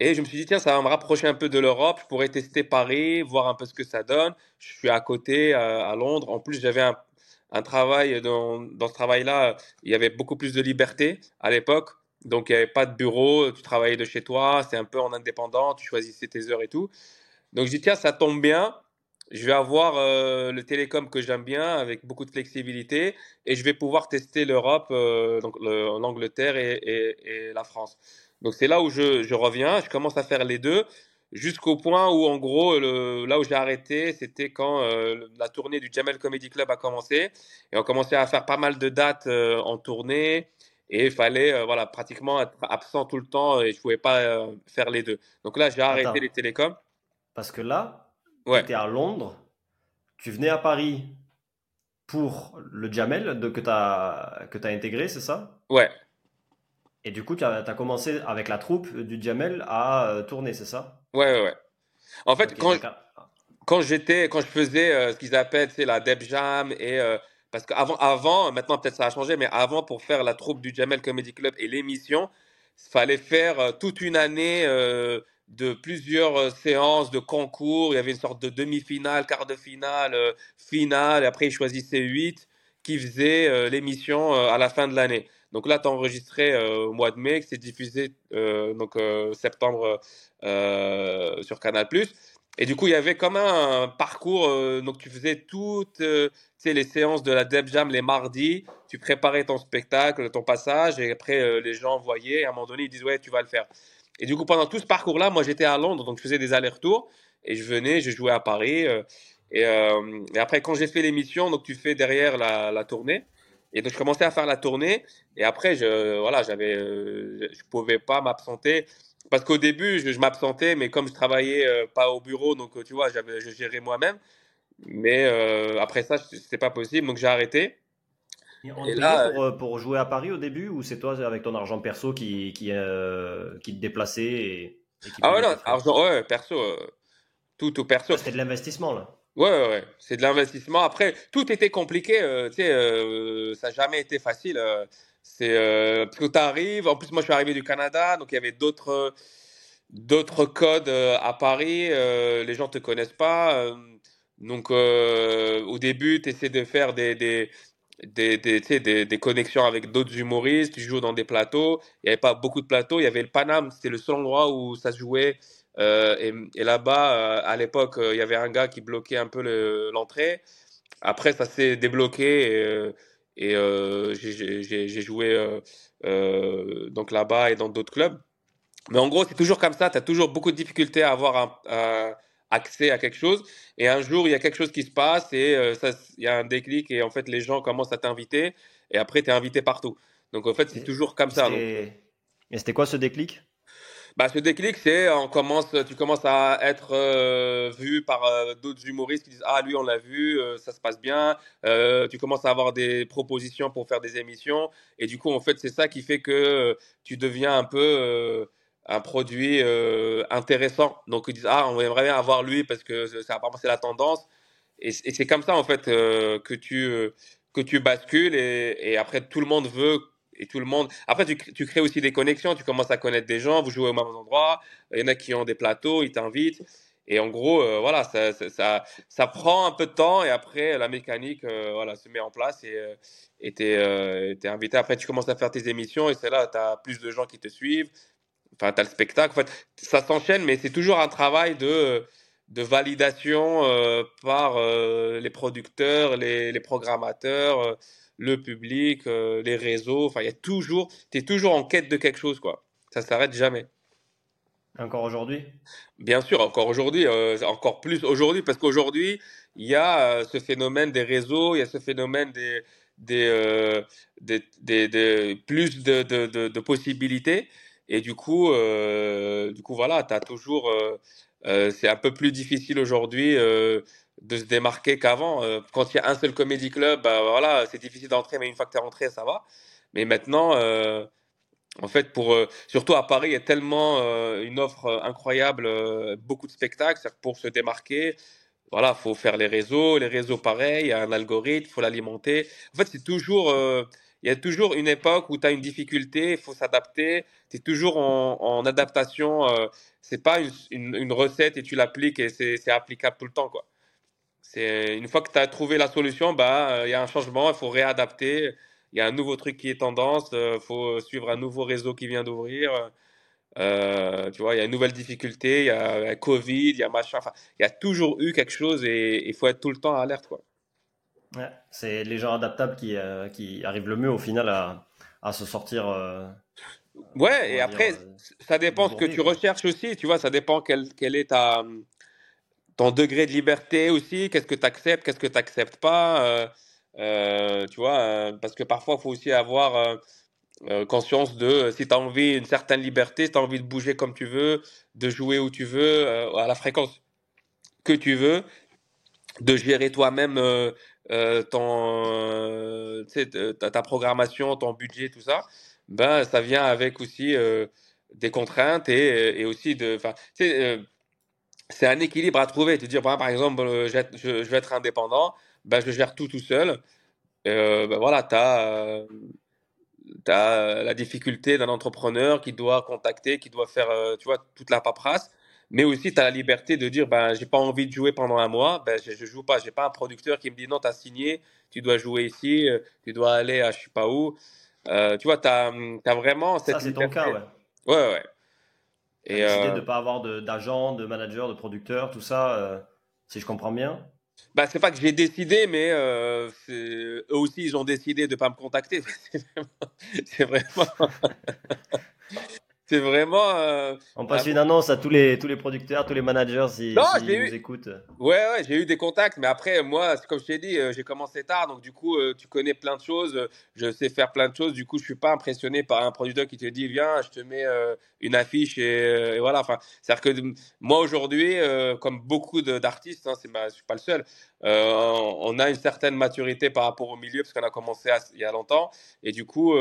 Et je me suis dit, tiens, ça va me rapprocher un peu de l'Europe. Je pourrais tester Paris, voir un peu ce que ça donne. Je suis à côté, euh, à Londres. En plus, j'avais un, travail, dans ce travail-là, il y avait beaucoup plus de liberté à l'époque. Donc, il n'y avait pas de bureau, tu travaillais de chez toi, c'est un peu en indépendant, tu choisissais tes heures et tout. Donc, je dis, tiens, ça tombe bien, je vais avoir euh, le télécom que j'aime bien avec beaucoup de flexibilité et je vais pouvoir tester l'Europe, euh, donc l'Angleterre et, la France. Donc, c'est là où je, reviens, je commence à faire les deux jusqu'au point où, en gros, là où j'ai arrêté, c'était quand euh, la tournée du Jamel Comedy Club a commencé et on commençait à faire pas mal de dates en tournée. Et il fallait euh, voilà, pratiquement être absent tout le temps et je ne pouvais pas euh, faire les deux. Donc là, j'ai arrêté les télécoms. Parce que là, tu étais à Londres, tu venais à Paris pour le Jamel de, que tu as, que as intégré, c'est ça? Ouais. Et du coup, tu as, commencé avec la troupe du Jamel à euh, tourner, c'est ça? Ouais, ouais, ouais. En fait, quand, quand j'étais, quand je faisais ce qu'ils appellent la Deb Jam et parce qu'avant, avant, maintenant peut-être ça a changé, mais avant, pour faire la troupe du Jamel Comedy Club et l'émission, il fallait faire euh, toute une année euh, de plusieurs euh, séances de concours. Il y avait une sorte de demi-finale, quart de finale, finale. Après, ils choisissaient huit qui faisaient l'émission à la fin de l'année. Donc là, tu as enregistré au mois de mai, que c'est diffusé donc septembre sur Canal+. Et du coup, il y avait comme un parcours. Euh, donc, tu faisais toutes euh, les séances de la Deb Jam les mardis. Tu préparais ton spectacle, ton passage. Et après, euh, les gens voyaient. À un moment donné, ils disaient Ouais, tu vas le faire. Et du coup, pendant tout ce parcours-là, moi, j'étais à Londres. Donc, je faisais des allers-retours. Et je venais, je jouais à Paris. Et, et, après, quand j'ai fait l'émission, donc tu fais derrière la, la, tournée. Et donc, je commençais à faire la tournée. Et après, je voilà, j'avais, je pouvais pas m'absenter. Parce qu'au début, je, m'absentais, mais comme je travaillais euh, pas au bureau, donc euh, tu vois, je gérais moi-même. Mais euh, après ça, c'était pas possible, donc j'ai arrêté. Et là, pour, pour, jouer à Paris au début, ou c'est toi avec ton argent perso qui, qui, qui te déplaçait et, Ah ouais, non, argent, ouais, perso, tout, tout perso. C'était de l'investissement là? Ouais, ouais, ouais. c'est de l'investissement. Après, tout était compliqué, tu sais, ça n'a jamais été facile. C'est euh, parce que tu arrives. En plus, moi, je suis arrivé du Canada, donc il y avait d'autres d'autres codes euh, à Paris. Euh, les gens te connaissent pas. donc, au début, tu essaies de faire des, des des, des, des, connexions avec d'autres humoristes, tu joues dans des plateaux, il n'y avait pas beaucoup de plateaux, il y avait le Paname, c'était le seul endroit où ça se jouait, et, là-bas, à l'époque, il y avait un gars qui bloquait un peu l'entrée, après ça s'est débloqué, et j'ai joué donc là-bas et dans d'autres clubs. Mais en gros, c'est toujours comme ça. Tu as toujours beaucoup de difficultés à avoir un, accès à quelque chose. Et un jour, il y a quelque chose qui se passe et il y a un déclic et en fait, les gens commencent à t'inviter et après, tu es invité partout. Donc en fait, c'est toujours comme ça. Et c'était quoi ce déclic? Bah, ce déclic, c'est on commence, tu commences à être euh, vu par euh, d'autres humoristes qui disent ah lui on l'a vu, euh, ça se passe bien. tu commences à avoir des propositions pour faire des émissions et du coup en fait c'est ça qui fait que tu deviens un peu un produit intéressant. Donc ils disent ah on aimerait bien avoir lui parce que ça apparemment c'est la tendance et, c'est comme ça en fait que tu que tu bascules et après tout le monde veut et tout le monde. Après, tu, crées aussi des connexions, tu commences à connaître des gens, vous jouez au même endroit, il y en a qui ont des plateaux, ils t'invitent. Et en gros, euh, voilà, ça, ça, ça, prend un peu de temps et après, la mécanique euh, voilà, se met en place et euh, tu es, invité. Après, tu commences à faire tes émissions et c'est là, tu as plus de gens qui te suivent. enfin, tu as le spectacle. En fait, ça s'enchaîne, mais c'est toujours un travail de, de validation euh, par euh, les producteurs, les, les programmateurs, euh, le public, les réseaux. Enfin, il y a toujours, tu es toujours en quête de quelque chose, quoi. Ça s'arrête jamais. Encore aujourd'hui? Bien sûr, encore aujourd'hui, encore plus aujourd'hui, parce qu'aujourd'hui, il y a ce phénomène des réseaux, il y a ce phénomène des, des, des, des, des, plus de, de, de, de possibilités. Et du coup, euh, du coup voilà, tu as toujours. Euh, euh, c'est un peu plus difficile aujourd'hui de se démarquer qu'avant. quand il y a un seul comédie club, bah, voilà, c'est difficile d'entrer, mais une fois que tu es rentré, ça va. Mais maintenant, en fait, pour, surtout à Paris, il y a tellement une offre incroyable, beaucoup de spectacles. Pour se démarquer, voilà, faut faire les réseaux. Les réseaux, pareil, il y a un algorithme, il faut l'alimenter. En fait, c'est toujours il y a toujours une époque où tu as une difficulté, il faut s'adapter. Tu es toujours en, en adaptation. Euh, c'est pas une, une, recette et tu l'appliques et c'est applicable tout le temps. Quoi. Une fois que tu as trouvé la solution, bah, euh, il y a un changement, il faut réadapter. Il y a un nouveau truc qui est tendance, il euh, faut suivre un nouveau réseau qui vient d'ouvrir. Euh, tu vois, il y a une nouvelle difficulté, il y a Covid, il y a machin. Enfin, il y a toujours eu quelque chose et il faut être tout le temps à alerte. Quoi c'est les gens adaptables qui, euh, qui arrivent le mieux au final à, à se sortir. Euh, ouais, et après, euh, ça dépend ce que tu recherches aussi, tu vois, ça dépend quel, quel est ta, ton degré de liberté aussi, qu'est-ce que tu acceptes, qu'est-ce que tu n'acceptes pas, tu vois, parce que parfois, il faut aussi avoir conscience de si tu as envie d'une certaine liberté, si tu as envie de bouger comme tu veux, de jouer où tu veux, à la fréquence que tu veux, de gérer toi-même euh, ton, euh, ta, programmation, ton budget, tout ça, ben, ça vient avec aussi euh, des contraintes et, et aussi de. C'est un équilibre à trouver. Te dire, par exemple, je, je, vais être indépendant, ben, je gère tout tout seul. ben, voilà, tu as, as, la difficulté d'un entrepreneur qui doit contacter, qui doit faire tu vois, toute la paperasse mais aussi tu as la liberté de dire ben j'ai pas envie de jouer pendant un mois, ben je, je joue pas, j'ai pas un producteur qui me dit non, tu as signé, tu dois jouer ici, euh, tu dois aller à je sais pas où. Euh, tu vois, tu as, as, vraiment cette Ça c'est ton cas, ouais. Ouais ouais. Et décidé euh... de pas avoir d'agent, de, manager, de producteur, tout ça euh, si je comprends bien? Bah, c'est pas que j'ai décidé, mais euh, eux aussi, ils ont décidé de pas me contacter. C'est vraiment. C'est vraiment. Euh, on passe une annonce à tous les, tous les producteurs, tous les managers si, non, nous écoutent. Ouais, ouais, j'ai eu des contacts, mais après, moi, comme je t'ai dit, euh, j'ai commencé tard, donc du coup, euh, tu connais plein de choses, je sais faire plein de choses, du coup, je suis pas impressionné par un producteur qui te dit, viens, je te mets une affiche et, voilà. Enfin, c'est-à-dire que moi, aujourd'hui, comme beaucoup d'artistes, hein, je suis pas le seul, on a une certaine maturité par rapport au milieu, parce qu'on a commencé il y a longtemps, et du coup,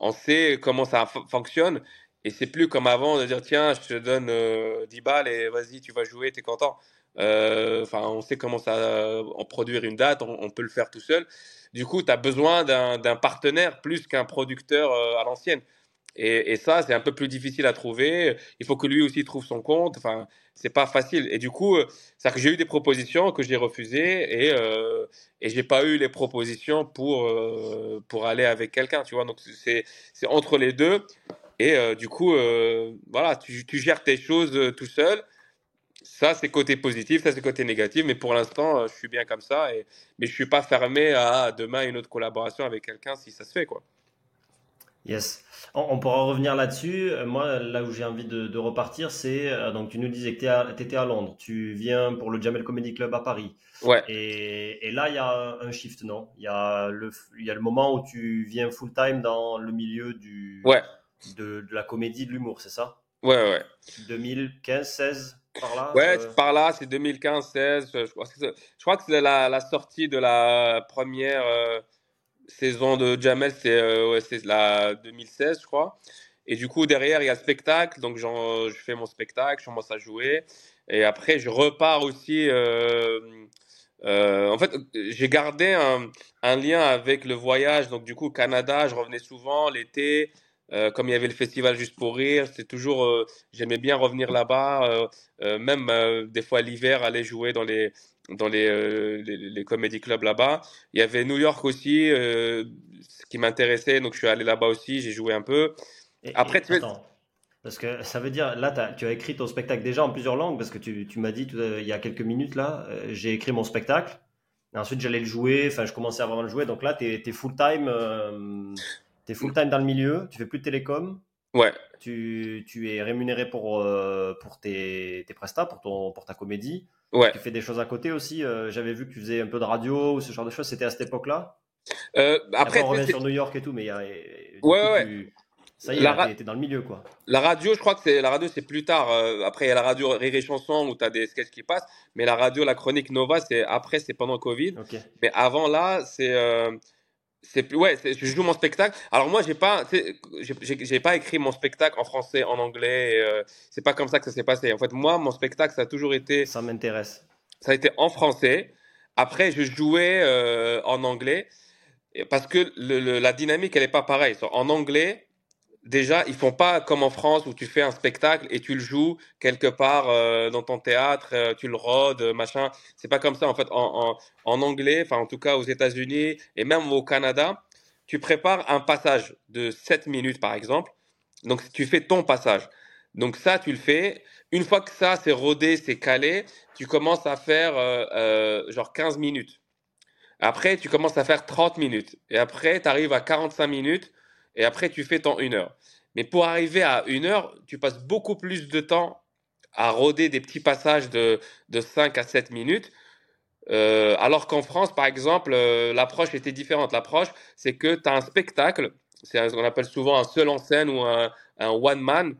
on sait comment ça fonctionne. Et c'est plus comme avant de dire tiens, je te donne 10 euh, balles et vas-y, tu vas jouer, tu es content. Euh, enfin, on sait comment ça en produire une date, on, peut le faire tout seul. Du coup, tu as besoin d'un partenaire plus qu'un producteur euh, à l'ancienne. Et, ça, c'est un peu plus difficile à trouver. Il faut que lui aussi trouve son compte. Enfin, c'est pas facile. Et du coup, c'est que j'ai eu des propositions que j'ai refusées et euh, et j'ai pas eu les propositions pour pour aller avec quelqu'un. Tu vois, donc c'est c'est entre les deux. Et euh, du coup, euh, voilà, tu, gères tes choses euh, tout seul. Ça, c'est côté positif, ça, c'est côté négatif. Mais pour l'instant, je suis bien comme ça. Et, mais je ne suis pas fermé à demain une autre collaboration avec quelqu'un si ça se fait. quoi. Yes. On, pourra revenir là-dessus. Moi, là où j'ai envie de, repartir, c'est. donc, tu nous disais que tu étais à Londres. Tu viens pour le Jamel Comedy Club à Paris. Ouais. Et, et là, il y a un shift, non? Il y, a le, il y a le moment où tu viens full-time dans le milieu du. Ouais de, la comédie, de l'humour, c'est ça? Ouais, ouais. 2015, 16 par là Ouais, euh par là, c'est 2015, 16. Je crois que c'est la, la, sortie de la première euh, saison de Jamel, c'est euh, ouais, la 2016, je crois. Et du coup, derrière, il y a le spectacle. Donc, je fais mon spectacle, je commence à jouer. Et après, je repars aussi. en fait, j'ai gardé un, un, lien avec le voyage. Donc, du coup, Canada, je revenais souvent l'été. Euh, comme il y avait le festival Juste pour Rire, c'est toujours, euh, j'aimais bien revenir là-bas, euh, même des fois l'hiver, aller jouer dans les, dans les, les, les comédie clubs là-bas. Il y avait New York aussi, ce qui m'intéressait, donc je suis allé là-bas aussi, j'ai joué un peu. Après, tu Parce que ça veut dire, là, tu as écrit ton spectacle déjà en plusieurs langues, parce que tu, tu m'as dit il y a quelques minutes, là, j'ai écrit mon spectacle. Et ensuite, j'allais le jouer, enfin, je commençais à vraiment le jouer. Donc là, tu es, full-time euh, full time dans le milieu, tu fais plus de télécom. Ouais. Tu, tu es rémunéré pour, euh, pour tes, tes prestats, pour, ton, pour ta comédie. Ouais. Tu fais des choses à côté aussi. J'avais vu que tu faisais un peu de radio ou ce genre de choses. C'était à cette époque-là? Après, après, on revient sur New York et tout, mais il y a. Ouais, ouais. Ça y est, la dans le milieu, quoi. La radio, je crois que c'est la radio, c'est plus tard. Euh, après, il y a la radio Rire et Chanson où tu as des sketchs qui passent. Mais la radio, la chronique Nova, c'est après, c'est pendant Covid. Mais avant là, c'est. Euh, c'est plus ouais je joue mon spectacle. Alors moi j'ai pas j'ai pas écrit mon spectacle en français en anglais euh, c'est pas comme ça que ça s'est passé. En fait moi mon spectacle ça a toujours été ça m'intéresse. Ça a été en français. Après je jouais en anglais. Parce que le, la dynamique elle est pas pareille. En anglais déjà, ils font pas comme en France où tu fais un spectacle et tu le joues quelque part euh, dans ton théâtre, euh, tu le rodes, machin. C'est pas comme ça en fait. En, anglais, enfin en tout cas aux États-Unis et même au Canada, tu prépares un passage de 7 minutes par exemple. Donc tu fais ton passage. Donc ça, tu le fais. Une fois que ça, c'est rodé, c'est calé, tu commences à faire euh, genre 15 minutes. Après, tu commences à faire 30 minutes. Et après, tu arrives à 45 minutes et après tu fais ton une heure. Mais pour arriver à une heure, tu passes beaucoup plus de temps à rôder des petits passages de, de 5 à 7 minutes. Euh, alors qu'en France, par exemple, euh, l'approche était différente. L'approche, c'est que tu as un spectacle, c'est ce qu'on appelle souvent un seul en scène ou un, un one man,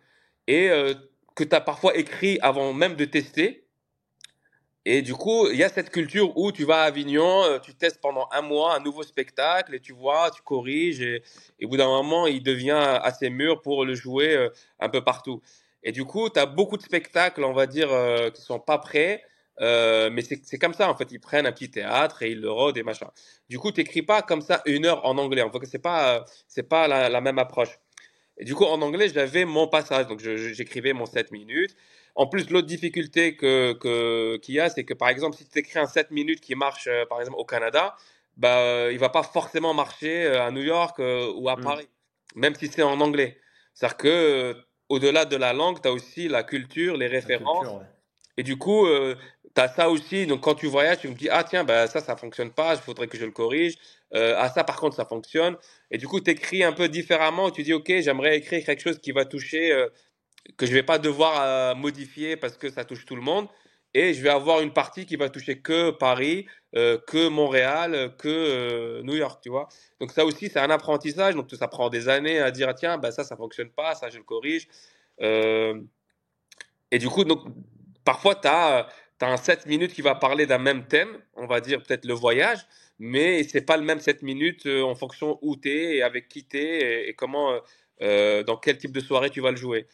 et euh, que tu as parfois écrit avant même de tester. Et du coup, il y a cette culture où tu vas à Avignon, euh, tu testes pendant un mois un nouveau spectacle et tu vois, tu corriges et, au bout d'un moment, il devient assez mûr pour le jouer euh, un peu partout. Et du coup, tu as beaucoup de spectacles, on va dire, euh, qui sont pas prêts, mais c'est comme ça, en fait. Ils prennent un petit théâtre et ils le rodent et machin. Du coup, tu pas comme ça une heure en anglais. En fait, c'est pas, c'est pas la, la, même approche. Et du coup, en anglais, j'avais mon passage. Donc, j'écrivais mon 7 minutes. En plus, l'autre difficulté qu'il que, qu'il y a, c'est que par exemple, si tu écris un 7 minutes qui marche, euh, par exemple, au Canada, bah, euh, il va pas forcément marcher euh, à New York ou à mm. Paris, même si c'est en anglais. C'est-à-dire que au-delà de la langue, tu as aussi la culture, les références. Et du coup, tu as ça aussi. Donc, quand tu voyages, tu me dis, ah tiens, bah, ça, ça fonctionne pas, il faudrait que je le corrige. ah, ça, par contre, ça fonctionne. Et du coup, tu écris un peu différemment. Tu dis, OK, j'aimerais écrire quelque chose qui va toucher que je vais pas devoir euh, modifier parce que ça touche tout le monde. Et je vais avoir une partie qui va toucher que Paris, euh, que Montréal, que euh, New York, tu vois. Donc ça aussi, c'est un apprentissage. Donc ça prend des années à dire, tiens, bah, ça, ça fonctionne pas, ça, je le corrige. et du coup, donc, parfois, tu as, un 7 minutes qui va parler d'un même thème, on va dire peut-être le voyage, mais c'est pas le même 7 minutes en fonction où tu es et avec qui tu es et, comment, dans quel type de soirée tu vas le jouer.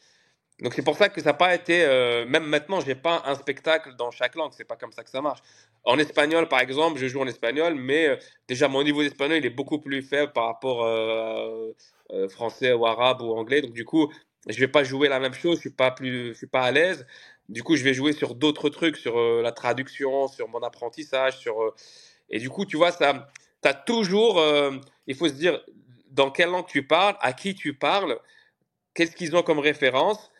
Donc c'est pour ça que ça n'a pas été, euh, même maintenant, j'ai pas un spectacle dans chaque langue, c'est pas comme ça que ça marche. En espagnol, par exemple, je joue en espagnol, mais euh, déjà mon niveau d'espagnol il est beaucoup plus faible par rapport euh, euh, français ou arabe ou anglais. Donc du coup, je vais pas jouer la même chose, je suis je suis pas à l'aise. Du coup, je vais jouer sur d'autres trucs, sur la traduction, sur mon apprentissage, sur et du coup, tu vois, ça, as toujours, il faut se dire dans quelle langue tu parles, à qui tu parles, qu'est-ce qu'ils ont comme référence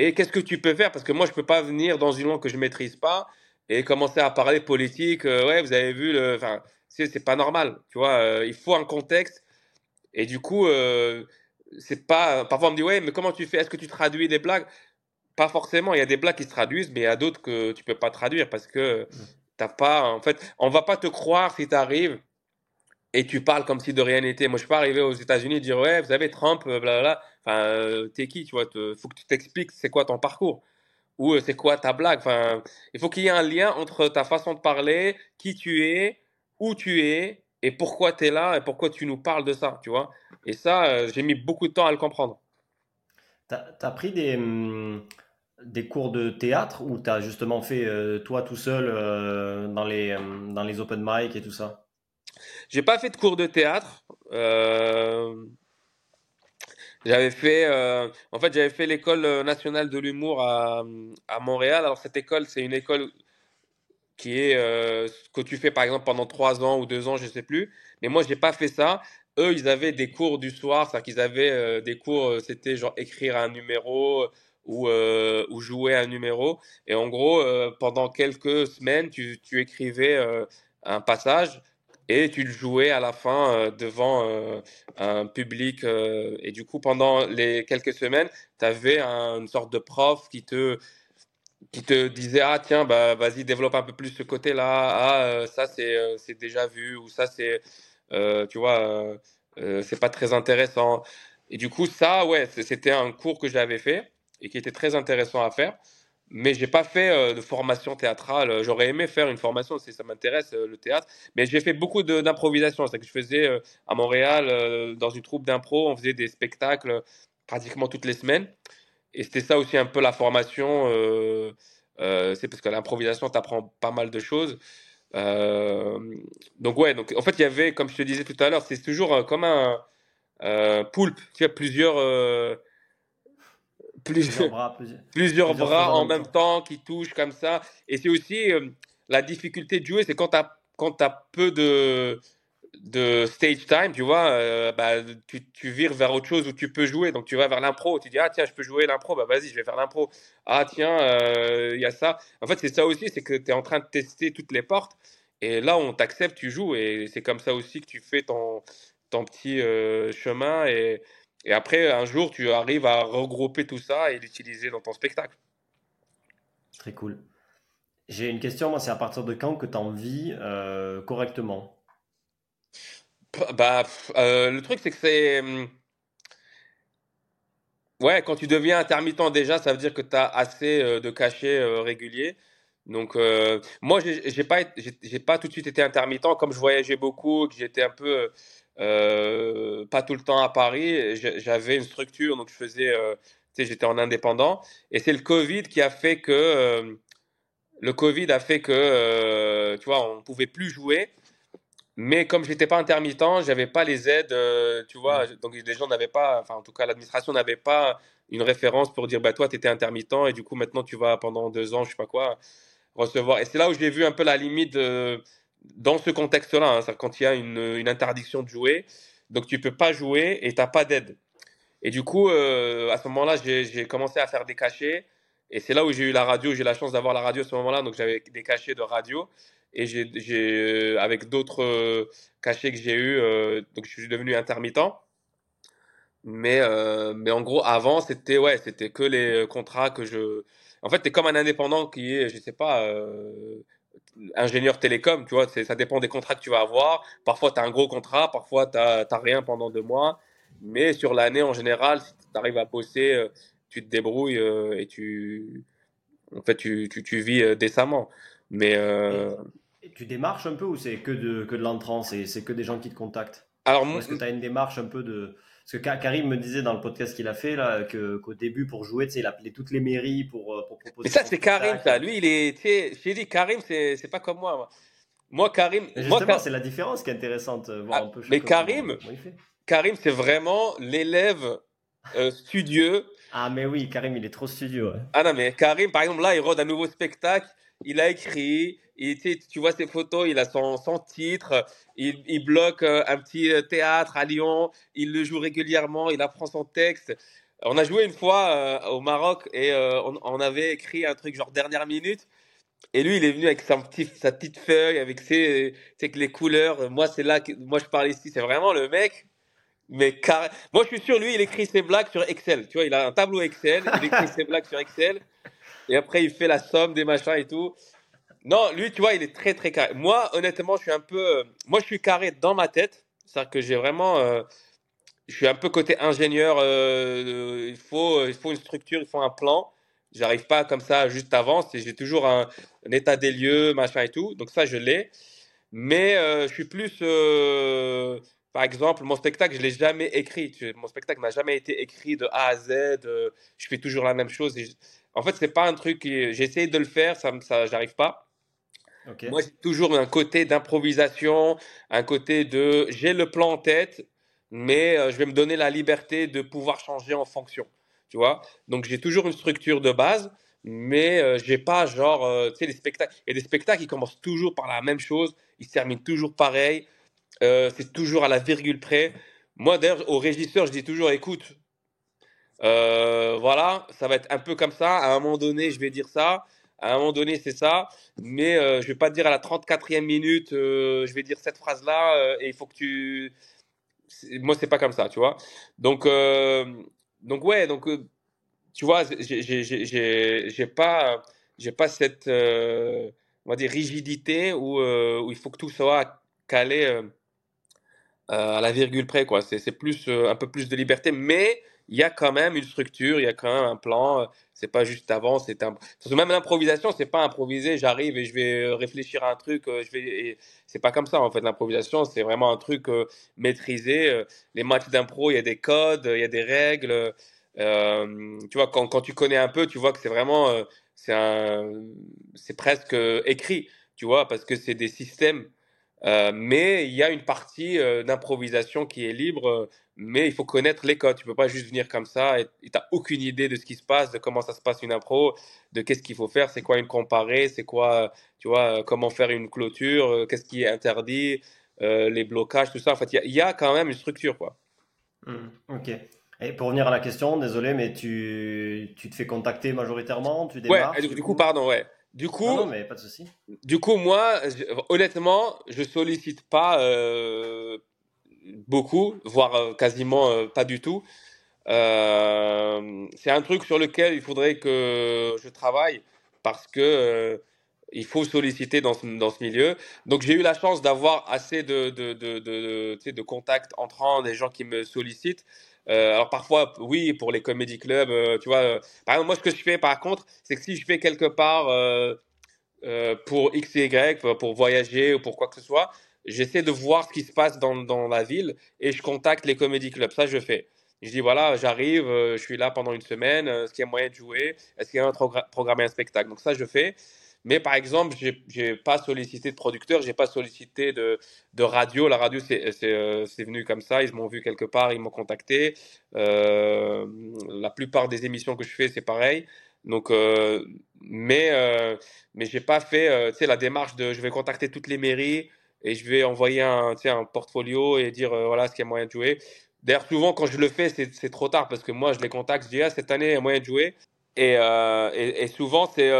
et qu'est-ce que tu peux faire? Parce que moi, je ne peux pas venir dans une langue que je ne maîtrise pas et commencer à parler politique. Euh, ouais, vous avez vu, le... enfin, c'est pas normal. Tu vois, euh, il faut un contexte. Et du coup, euh, c'est pas. Parfois, on me dit, ouais, mais comment tu fais? Est-ce que tu traduis des blagues? Pas forcément. Il y a des blagues qui se traduisent, mais il y a d'autres que tu peux pas traduire parce que mmh. t'as pas. En fait, on va pas te croire si tu arrives et tu parles comme si de rien n'était. Moi, je suis pas arrivé aux États-Unis et dire ouais, vous avez Trump, blablabla. Enfin, euh, t'es qui, tu vois Faut que tu t'expliques c'est quoi ton parcours? Ou euh, c'est quoi ta blague? Enfin, il faut qu'il y ait un lien entre ta façon de parler, qui tu es, où tu es et pourquoi tu es là et pourquoi tu nous parles de ça, tu vois? Et ça, euh, j'ai mis beaucoup de temps à le comprendre. Tu as, pris des, hum, des cours de théâtre ou tu as justement fait toi tout seul dans, les, hum, dans les open mic et tout ça? J'ai pas fait de cours de théâtre. Euh, j'avais fait, euh, en fait, j'avais fait l'école nationale de l'humour à, à, Montréal. Alors cette école, c'est une école qui est euh, que tu fais par exemple pendant trois ans ou deux ans, je sais plus. Mais moi, j'ai pas fait ça. eux, ils avaient des cours du soir, c'est-à-dire qu'ils avaient des cours, c'était genre écrire un numéro ou, ou jouer un numéro. Et en gros, pendant quelques semaines, tu écrivais un passage et tu le jouais à la fin euh, devant euh, un public. Euh, et du coup, pendant les quelques semaines, tu avais une sorte de prof qui te, qui te disait Ah, tiens, bah, vas-y, développe un peu plus ce côté-là. Ah, ça, c'est déjà vu. Ou ça, c'est. tu vois, c'est pas très intéressant. Et du coup, ça, ouais, c'était un cours que j'avais fait et qui était très intéressant à faire mais j'ai pas fait euh, de formation théâtrale. J'aurais aimé faire une formation si ça m'intéresse euh, le théâtre, mais j'ai fait beaucoup d'improvisation. C'est que je faisais euh, à Montréal dans une troupe d'impro, on faisait des spectacles pratiquement toutes les semaines, et c'était ça aussi un peu la formation. c'est parce que l'improvisation t'apprend pas mal de choses. donc ouais, donc en fait il y avait, comme je te disais tout à l'heure, c'est toujours comme un poulpe. Tu as plusieurs plusieurs, bras, plusieurs, bras en même temps qui touchent comme ça. Et c'est aussi euh, la difficulté de jouer, c'est quand tu as, quand as peu de, de stage time, tu vois, euh, bah, tu, tu, vires vers autre chose où tu peux jouer. Donc tu vas vers l'impro, tu dis, ah tiens, je peux jouer l'impro, bah vas-y, je vais faire l'impro. Ah tiens, euh, il y a ça. En fait, c'est ça aussi, c'est que tu es en train de tester toutes les portes. Et là, on t'accepte, tu joues. Et c'est comme ça aussi que tu fais ton, ton petit chemin. Et, et après, un jour, tu arrives à regrouper tout ça et l'utiliser dans ton spectacle. Très cool. J'ai une question, moi, c'est à partir de quand que tu en vis euh, correctement? Bah, euh, Le truc, c'est que c'est. Hum, ouais, quand tu deviens intermittent déjà, ça veut dire que tu as assez euh, de cachets réguliers. Donc, moi, j'ai pas, pas tout de suite été intermittent. Comme je voyageais beaucoup, que j'étais un peu euh, pas tout le temps à Paris. J'avais une structure, donc je faisais, euh, tu sais, j'étais en indépendant. Et c'est le Covid qui a fait que, euh, le Covid a fait que, tu vois, on pouvait plus jouer. Mais comme j'étais pas intermittent, j'avais pas les aides, tu vois. Donc les gens n'avaient pas, enfin en tout cas l'administration n'avait pas une référence pour dire, bah toi tu étais intermittent et du coup maintenant tu vas pendant deux ans, je sais pas quoi, recevoir. Et c'est là où j'ai vu un peu la limite de dans ce contexte-là, hein, quand il y a une, interdiction de jouer, donc tu peux pas jouer et tu n'as pas d'aide. Et du coup, euh, à ce moment-là, j'ai commencé à faire des cachets. Et c'est là où j'ai eu la radio. J'ai eu la chance d'avoir la radio à ce moment-là. Donc j'avais des cachets de radio. Et j'ai, euh, avec d'autres euh, cachets que j'ai eu, donc je suis devenu intermittent. Mais, mais en gros, avant, c'était ouais, que les contrats que je. En fait, es comme un indépendant qui est, je sais pas, ingénieur télécom, tu vois, ça dépend des contrats que tu vas avoir. Parfois, tu as un gros contrat, parfois, tu n'as rien pendant deux mois. Mais sur l'année, en général, si tu arrives à bosser, euh, tu te débrouilles euh, et tu, en fait, tu, tu, tu vis euh, décemment. Mais, et, tu démarches un peu ou c'est que de, que de l'entrance et c'est que des gens qui te contactent? Alors, Est-ce que tu as une démarche un peu de parce que Karim me disait dans le podcast qu'il a fait là que qu'au début pour jouer, tu sais, il appelait toutes les mairies pour, euh, pour proposer. Mais ça c'est Karim, ça. Lui, il est. J'ai dit Karim, c'est c'est pas comme moi. Moi, Karim. Justement, c'est la différence qui est intéressante, euh, voir ah, un peu. Mais Karim, Karim, c'est vraiment l'élève euh, studieux. Ah mais oui, Karim, il est trop studieux. Ah non mais Karim, par exemple, là, il rôde un nouveau spectacle. Il a écrit, il, tu vois ses photos, il a son, son titre, il, il bloque euh, un petit euh, théâtre à Lyon, il le joue régulièrement, il apprend son texte. On a joué une fois euh, au Maroc et on, on, avait écrit un truc genre dernière minute. Et lui, il est venu avec sa, petite, sa petite feuille, avec ses, ses les couleurs. Moi, c'est là que moi je parle ici. C'est vraiment le mec. Mais car... moi, je suis sûr, lui, il écrit ses blagues sur Excel. Tu vois, il a un tableau Excel, il écrit ses blagues sur Excel. Et après, il fait la somme des machins et tout. Non, lui, tu vois, il est très très carré. Moi, honnêtement, je suis un peu. Euh, moi, je suis carré dans ma tête. C'est-à-dire que j'ai vraiment. Euh, je suis un peu côté ingénieur. Euh, il, faut, il faut une structure, il faut un plan. J'arrive pas comme ça juste avant. J'ai toujours un, état des lieux, machin et tout. Donc, ça, je l'ai. Mais je suis plus. par exemple, mon spectacle, je l'ai jamais écrit. Mon spectacle n'a jamais été écrit de A à Z. je fais toujours la même chose. En fait, c'est pas un truc. J'ai essayé de le faire, ça, ça j'arrive pas. Moi, j'ai toujours un côté d'improvisation, un côté de j'ai le plan en tête, mais euh, je vais me donner la liberté de pouvoir changer en fonction. Tu vois Donc, j'ai toujours une structure de base, mais euh, j'ai pas genre, euh, tu sais, les spectacles. Et des spectacles qui commencent toujours par la même chose, ils se terminent toujours pareil. Euh, c'est toujours à la virgule près. Moi, d'ailleurs, au régisseur, je dis toujours, écoute, euh, voilà, ça va être un peu comme ça. À un moment donné, je vais dire ça. À un moment donné, c'est ça. Mais euh, je vais pas dire à la 34e minute, euh, je vais dire cette phrase-là euh, et il faut que tu. Moi, c'est pas comme ça, tu vois. Donc, donc ouais, donc tu vois, j'ai pas, pas cette, on va dire, rigidité où, où il faut que tout soit calé. à la virgule près, quoi. C'est plus, un peu plus de liberté, mais il y a quand même une structure, il y a quand même un plan. euh, C'est pas juste avant, c'est un... Même l'improvisation, c'est pas improviser, j'arrive et je vais euh, réfléchir à un truc, euh, je vais... C'est pas comme ça, en fait, l'improvisation, c'est vraiment un truc maîtrisé. Les matchs d'impro, il y a des codes, il y a des règles. tu vois, quand, quand tu connais un peu, tu vois que c'est vraiment... euh, c'est presque écrit, tu vois, parce que c'est des systèmes euh, mais il y a une partie euh, d'improvisation qui est libre, euh, mais il faut connaître les codes. Tu peux pas juste venir comme ça et tu n'as aucune idée de ce qui se passe, de comment ça se passe une impro, de qu'est-ce qu'il faut faire, c'est quoi une comparée, c'est quoi, tu vois, comment faire une clôture, qu'est-ce qui est interdit, les blocages, tout ça. En fait, il y, a il y a quand même une structure, quoi. Hmm, ok. Et pour revenir à la question, désolé, mais tu, tu te fais contacter majoritairement, tu Ouais, du, du du coup, coup? pardon, ouais. Du coup, non, mais pas de souci. du coup, moi, je- honnêtement, je sollicite pas euh, beaucoup, voire euh, quasiment euh, pas du tout. C'est un truc sur lequel il faudrait que je travaille parce que il faut solliciter dans ce, dans ce milieu. Donc j'ai eu la chance d'avoir assez de, de, de, de, de contacts entrants, des gens qui me sollicitent. Euh, alors parfois, oui, pour les comédie clubs, euh, tu vois. euh, par exemple, moi, ce que je fais par contre, c'est que si je vais quelque part pour X et Y, pour voyager ou pour quoi que ce soit, j'essaie de voir ce qui se passe dans, dans la ville et je contacte les comédie clubs. Ça, je fais. Je dis, voilà, j'arrive, je suis là pendant une semaine, est-ce qu'il y a moyen de jouer? Est-ce qu'il y a un progra- programmer un spectacle? Donc ça, je fais. Mais par exemple, j'ai j'ai pas sollicité de producteur, j'ai pas sollicité de, de radio. La radio, euh, c'est venu comme ça. Ils m'ont vu quelque part, ils m'ont contacté. Euh, la plupart des émissions que je fais, c'est pareil. Donc, euh, mais mais j'ai pas fait, la démarche de, je vais contacter toutes les mairies et je vais envoyer un, un portfolio et dire, voilà, ce qu'il y a moyen de jouer. D'ailleurs, souvent, quand je le fais, c'est trop tard parce que moi, je les contacte, je dis, ah, cette année, il y a moyen de jouer. Et, et, souvent, c'est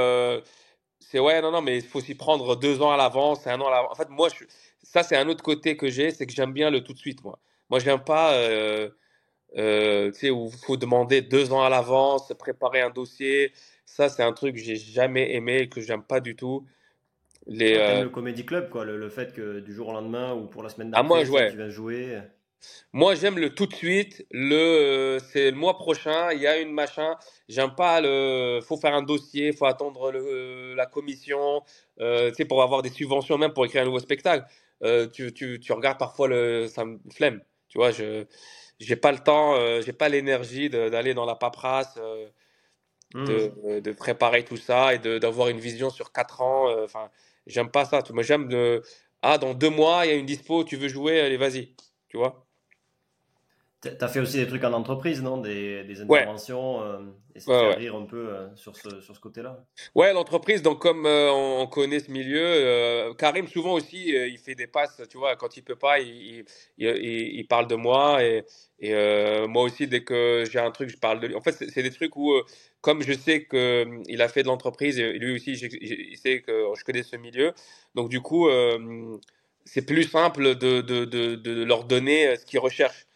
c'est ouais, non, non, mais il faut s'y prendre deux ans à l'avance, un an à l'avance. En fait, moi, je, ça, c'est un autre côté que j'ai, c'est que j'aime bien le tout de suite, moi. Moi, j'aime pas, euh, euh, tu sais, où il faut demander deux ans à l'avance, préparer un dossier. Ça, c'est un truc que j'ai jamais aimé que j'aime pas du tout. Les, Ah, euh, le comedy club, quoi, le, le fait que du jour au lendemain ou pour la semaine moi, d'après, je- que ouais. tu vas jouer. Moi, j'aime le tout de suite. Le, euh, c'est le mois prochain. Il y a une machin. J'aime pas le. Faut faire un dossier. Faut attendre le, la commission. Euh, tu sais, pour avoir des subventions, même pour écrire un nouveau spectacle. Euh, tu, tu, tu regardes parfois le. Ça me flemme. Tu vois, je. J'ai pas le temps. Euh, j'ai pas l'énergie d'aller dans la paperasse. euh, Hmm. de, de préparer tout ça et d'avoir une vision sur quatre ans. euh, Enfin, j'aime pas ça. Moi, j'aime de. Ah, dans deux mois, il y a une dispo. Tu veux jouer? Allez, vas-y. Tu vois? T'as fait aussi des trucs en entreprise, non? Des, des Ouais. interventions, euh, essayer de Ouais, ouais. rire un peu euh, sur ce, sur ce côté-là? Ouais, l'entreprise, donc comme euh, on, on connaît ce milieu, euh, Karim souvent aussi, il fait des passes, tu vois, quand il peut pas, il, il, il, il- il parle de moi et, et moi aussi, dès que j'ai un truc, je parle de lui. En fait, c'est c'est des trucs où, comme je sais que euh, il a fait de l'entreprise et lui aussi, il sait que je connais ce milieu, donc du coup, c'est plus simple de, de, de, de leur donner ce qu'ils recherchent.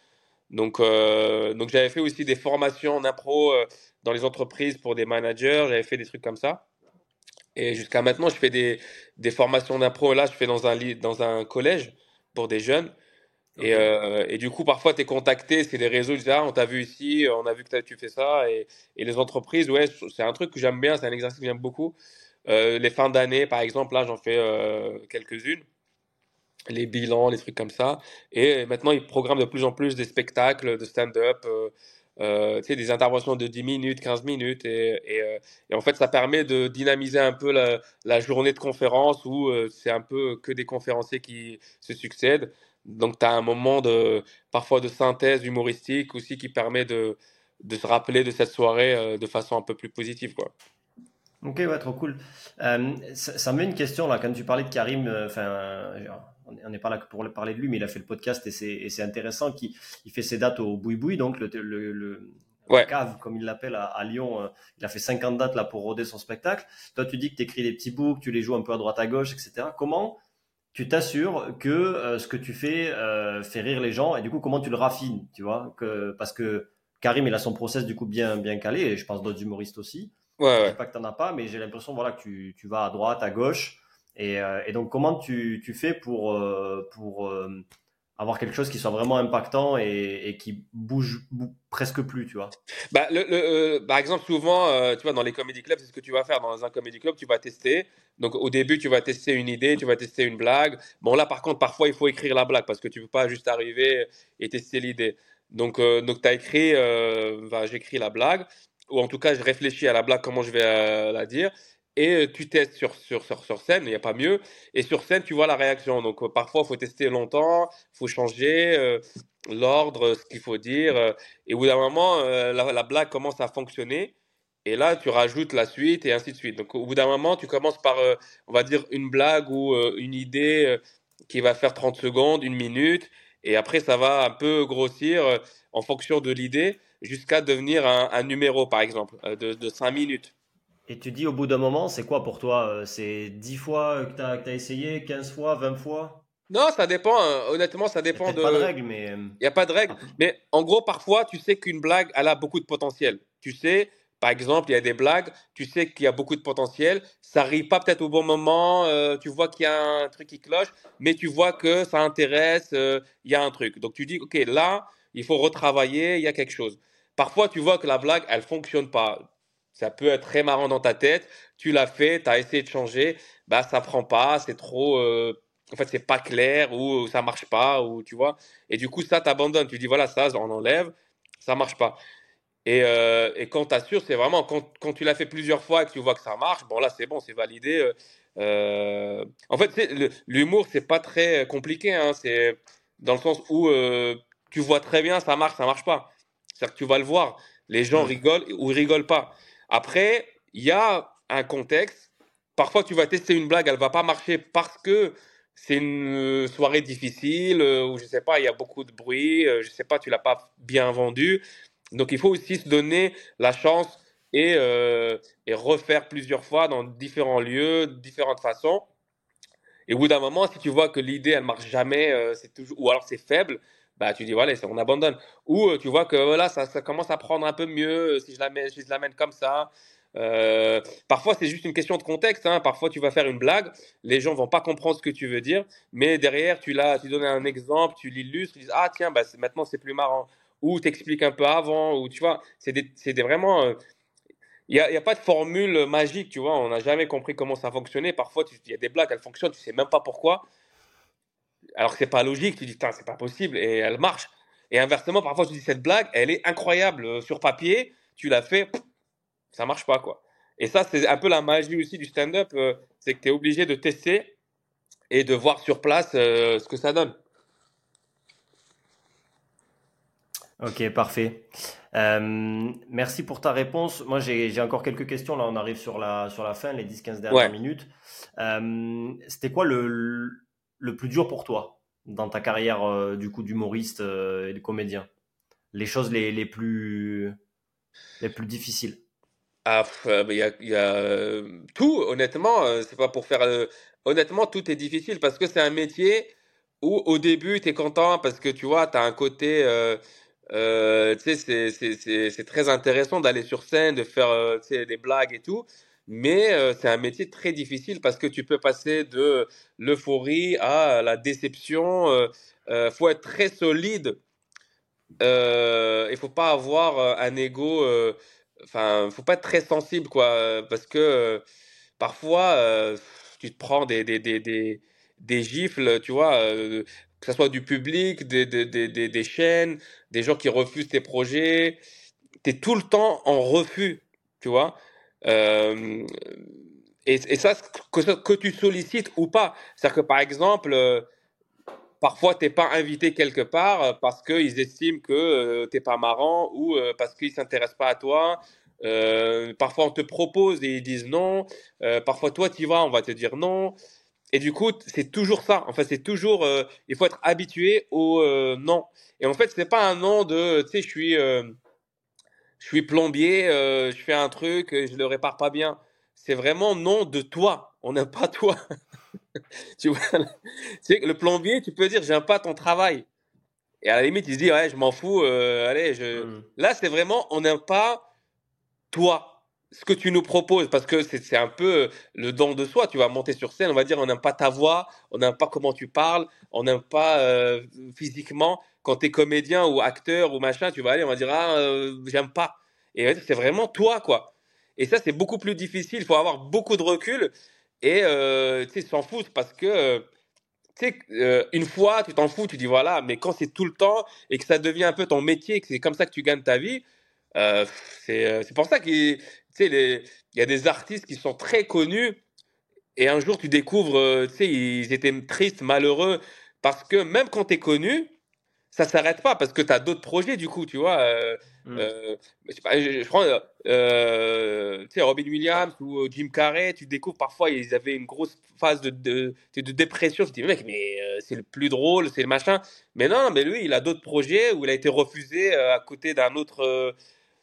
Donc, euh, donc j'avais fait aussi des formations en impro euh, dans les entreprises pour des managers, j'avais fait des trucs comme ça. Et jusqu'à maintenant, je fais des, des formations d'impro. Là, je fais dans un, dans un collège pour des jeunes. Et, euh, et du coup, parfois, tu es contacté, c'est les réseaux, ils disent, ah, on t'a vu ici, on a vu que tu fais ça. Et, et les entreprises, ouais, c'est un truc que j'aime bien, c'est un exercice que j'aime beaucoup. Les fins d'année, par exemple, là, j'en fais quelques-unes. Les bilans, les trucs comme ça. Et maintenant, ils programment de plus en plus des spectacles de stand-up, euh, euh, des interventions de 10 minutes, 15 minutes. Euh, et en fait, ça permet de dynamiser un peu la, journée de conférence où euh, c'est un peu que des conférenciers qui se succèdent. Donc, tu as un moment de, parfois de synthèse humoristique aussi qui permet de, se rappeler de cette soirée euh, de façon un peu plus positive, quoi. Ok, ouais, trop cool. Ça, me met une question là, quand tu parlais de Karim, enfin, on n'est pas là que pour parler de lui, mais il a fait le podcast et c'est intéressant. Qui, il fait ses dates au Boui Boui, donc le, le, cave, comme il l'appelle à, Lyon. Euh, il a fait 50 dates là pour roder son spectacle. Toi, tu dis que tu écris des petits books, tu les joues un peu à droite à gauche, etc. Comment tu t'assures que euh, ce que tu fais euh, fait rire les gens et du coup, comment tu le raffines, tu vois que, Parce que Karim, il a son process du coup bien, bien calé et je pense d'autres humoristes aussi. Ouais, ouais. pas que tu n'en as pas, mais j'ai l'impression voilà, que tu, tu, vas à droite, à gauche. Et, et donc, comment tu, fais pour, pour avoir quelque chose qui soit vraiment impactant et, qui bouge, presque plus, tu vois? Bah, euh, par exemple, souvent, euh, tu vois, dans les comedy clubs, c'est ce que tu vas faire dans un comedy club, tu vas tester. Donc, au début, tu vas tester une idée, tu vas tester une blague. Bon, là, par contre, parfois, il faut écrire la blague parce que tu peux pas juste arriver et tester l'idée. Donc, euh, donc tu as écrit, j'écris la blague, ou en tout cas, je réfléchis à la blague, comment je vais la dire et tu testes sur, sur, sur, scène, il n'y a pas mieux. Et sur scène, tu vois la réaction. Donc parfois, il faut tester longtemps, il faut changer l'ordre, ce qu'il faut dire. et au bout d'un moment, la, la, blague commence à fonctionner. Et là, tu rajoutes la suite et ainsi de suite. Donc au bout d'un moment, tu commences par, on va dire, une blague ou une idée qui va faire 30 secondes, une minute. Et après, ça va un peu grossir en fonction de l'idée jusqu'à devenir un, un, numéro, par exemple, de, de 5 minutes. Et tu dis au bout d'un moment, c'est quoi pour toi euh, C'est 10 fois que tu as, essayé, 15 fois, 20 fois? Non, ça dépend. Hein. Honnêtement, ça dépend de. Il n'y a pas de règle, mais. Euh, il n'y a pas de règle. Mais en gros, parfois, tu sais qu'une blague, elle a beaucoup de potentiel. Tu sais, par exemple, il y a des blagues, tu sais qu'il y a beaucoup de potentiel. Ça arrive pas peut-être au bon moment. Euh, tu vois qu'il y a un truc qui cloche, mais tu vois que ça intéresse. il y a un truc. Donc tu dis, ok, là, il faut retravailler. Il y a quelque chose. Parfois, tu vois que la blague, elle fonctionne pas ça peut être très marrant dans ta tête. Tu l'as fait, tu as essayé de changer, bah ça prend pas, c'est trop. Euh, en fait, c'est pas clair ou ça marche pas ou tu vois. Et du coup, ça t'abandonne. Tu dis voilà, ça, on enlève, ça marche pas. Et, euh, et quand t'assures, c'est vraiment quand, quand tu l'as fait plusieurs fois et que tu vois que ça marche, bon là c'est bon, c'est validé. Euh, euh en fait, l'humour c'est pas très compliqué. Hein, c'est dans le sens où tu vois très bien ça marche, ça marche pas. C'est-à-dire que tu vas le voir. Les gens rigolent ou rigolent pas. Après, il y a un contexte. Parfois, tu vas tester une blague, elle va pas marcher parce que c'est une soirée difficile euh, ou je sais pas, il y a beaucoup de bruit, euh, je sais pas, tu l'as pas bien vendu. Donc, il faut aussi se donner la chance et, euh, et refaire plusieurs fois dans différents lieux, différentes façons. Et au bout d'un moment, si tu vois que l'idée elle marche jamais, c'est toujours ou alors c'est faible, bah tu dis voilà on abandonne ou euh, tu vois que voilà ça, ça, commence à prendre un peu mieux euh, si je l'amène si je comme ça euh, parfois c'est juste une question de contexte hein. parfois tu vas faire une blague les gens vont pas comprendre ce que tu veux dire mais derrière tu l'as tu donnes un exemple tu l'illustres tu dis ah tiens bah maintenant c'est plus marrant ou t'expliques un peu avant ou tu vois c'est des, des vraiment il n'y a, a, pas de formule magique, tu vois. On n'a jamais compris comment ça fonctionnait. Parfois, il y a des blagues, elles fonctionnent, tu sais même pas pourquoi alors que c'est pas logique, tu dis, c'est pas possible, et elle marche. Et inversement, parfois, tu dis, cette blague, elle est incroyable euh, sur papier, tu l'as fait, ça marche pas, quoi. Et ça, c'est un peu la magie aussi du stand-up, euh, c'est que tu es obligé de tester et de voir sur place euh, ce que ça donne. Ok, parfait. merci pour ta réponse. Moi, j'ai encore quelques questions. Là, on arrive sur la, sur la fin, les 10-15 dernières minutes. C'était quoi le, le plus dur pour toi dans ta carrière euh, du coup d'humoriste euh, et de comédien? Les choses les, les, plus les plus difficiles Ah, il y a, y a euh, tout. Honnêtement, c'est pas pour faire. honnêtement, tout est difficile parce que c'est un métier où au début tu es content parce que tu vois, tu as un côté. sais, c'est très intéressant d'aller sur scène, de faire des blagues et tout mais c'est un métier très difficile parce que tu peux passer de l'euphorie à la déception. Il faut être très solide. Il ne faut pas avoir un ego. Enfin, faut pas être très sensible, quoi, parce que parfois tu te prends des, des, des, des, des gifles, tu vois, que ce soit du public, des, des, des, des chaînes, des gens qui refusent tes projets. Tu es tout le temps en refus, tu vois? Euh, et, ça, que, tu sollicites ou pas. C'est-à-dire que par exemple, euh, parfois tu n'es pas invité quelque part euh, parce qu'ils estiment que tu n'es pas marrant ou parce qu'ils ne s'intéressent pas à toi. parfois on te propose et ils disent non. parfois toi tu y vas, on va te dire non. et du coup, c'est toujours ça. En fait, c'est toujours, euh, il faut être habitué au euh, non. Et en fait, c'est pas un non de, tu sais, je suis, euh, je suis plombier, euh, je fais un truc, je le répare pas bien. C'est vraiment non de toi. On n'aime pas toi. tu vois, le plombier, tu peux dire, j'aime pas ton travail. Et à la limite, il se dit, ouais, je m'en fous, euh, allez, je. Hmm. Là, c'est vraiment, on n'aime pas toi ce que tu nous proposes, parce que c'est un peu euh, le don de soi. Tu vas monter sur scène, on va dire, on n'aime pas ta voix, on n'aime pas comment tu parles, on n'aime pas euh, physiquement. Quand tu es comédien ou acteur ou machin, tu vas aller, on va dire, ah, euh, j'aime pas. Et c'est vraiment toi, quoi. Et ça, c'est beaucoup plus difficile. Il faut avoir beaucoup de recul et tu sais, s'en foutre parce que, tu sais, une fois, tu t'en fous, tu dis voilà, mais quand c'est tout le temps et que ça devient un peu ton métier, que c'est comme ça que tu gagnes ta vie, euh, c'est pour ça qu'il tu sais, il y a des artistes qui sont très connus et un jour tu découvres, euh, tu sais, ils étaient tristes, malheureux, parce que même quand tu es connu, ça s'arrête pas parce que tu as d'autres projets du coup, tu vois. euh, Hmm. euh, je, sais pas, je, je prends euh, tu sais, Robin Williams ou Jim Carrey, tu découvres parfois ils avaient une grosse phase de, de, de dépression. Je dis, mec, mais c'est le plus drôle, c'est le machin. Mais non, mais lui, il a d'autres projets où il a été refusé à côté d'un autre,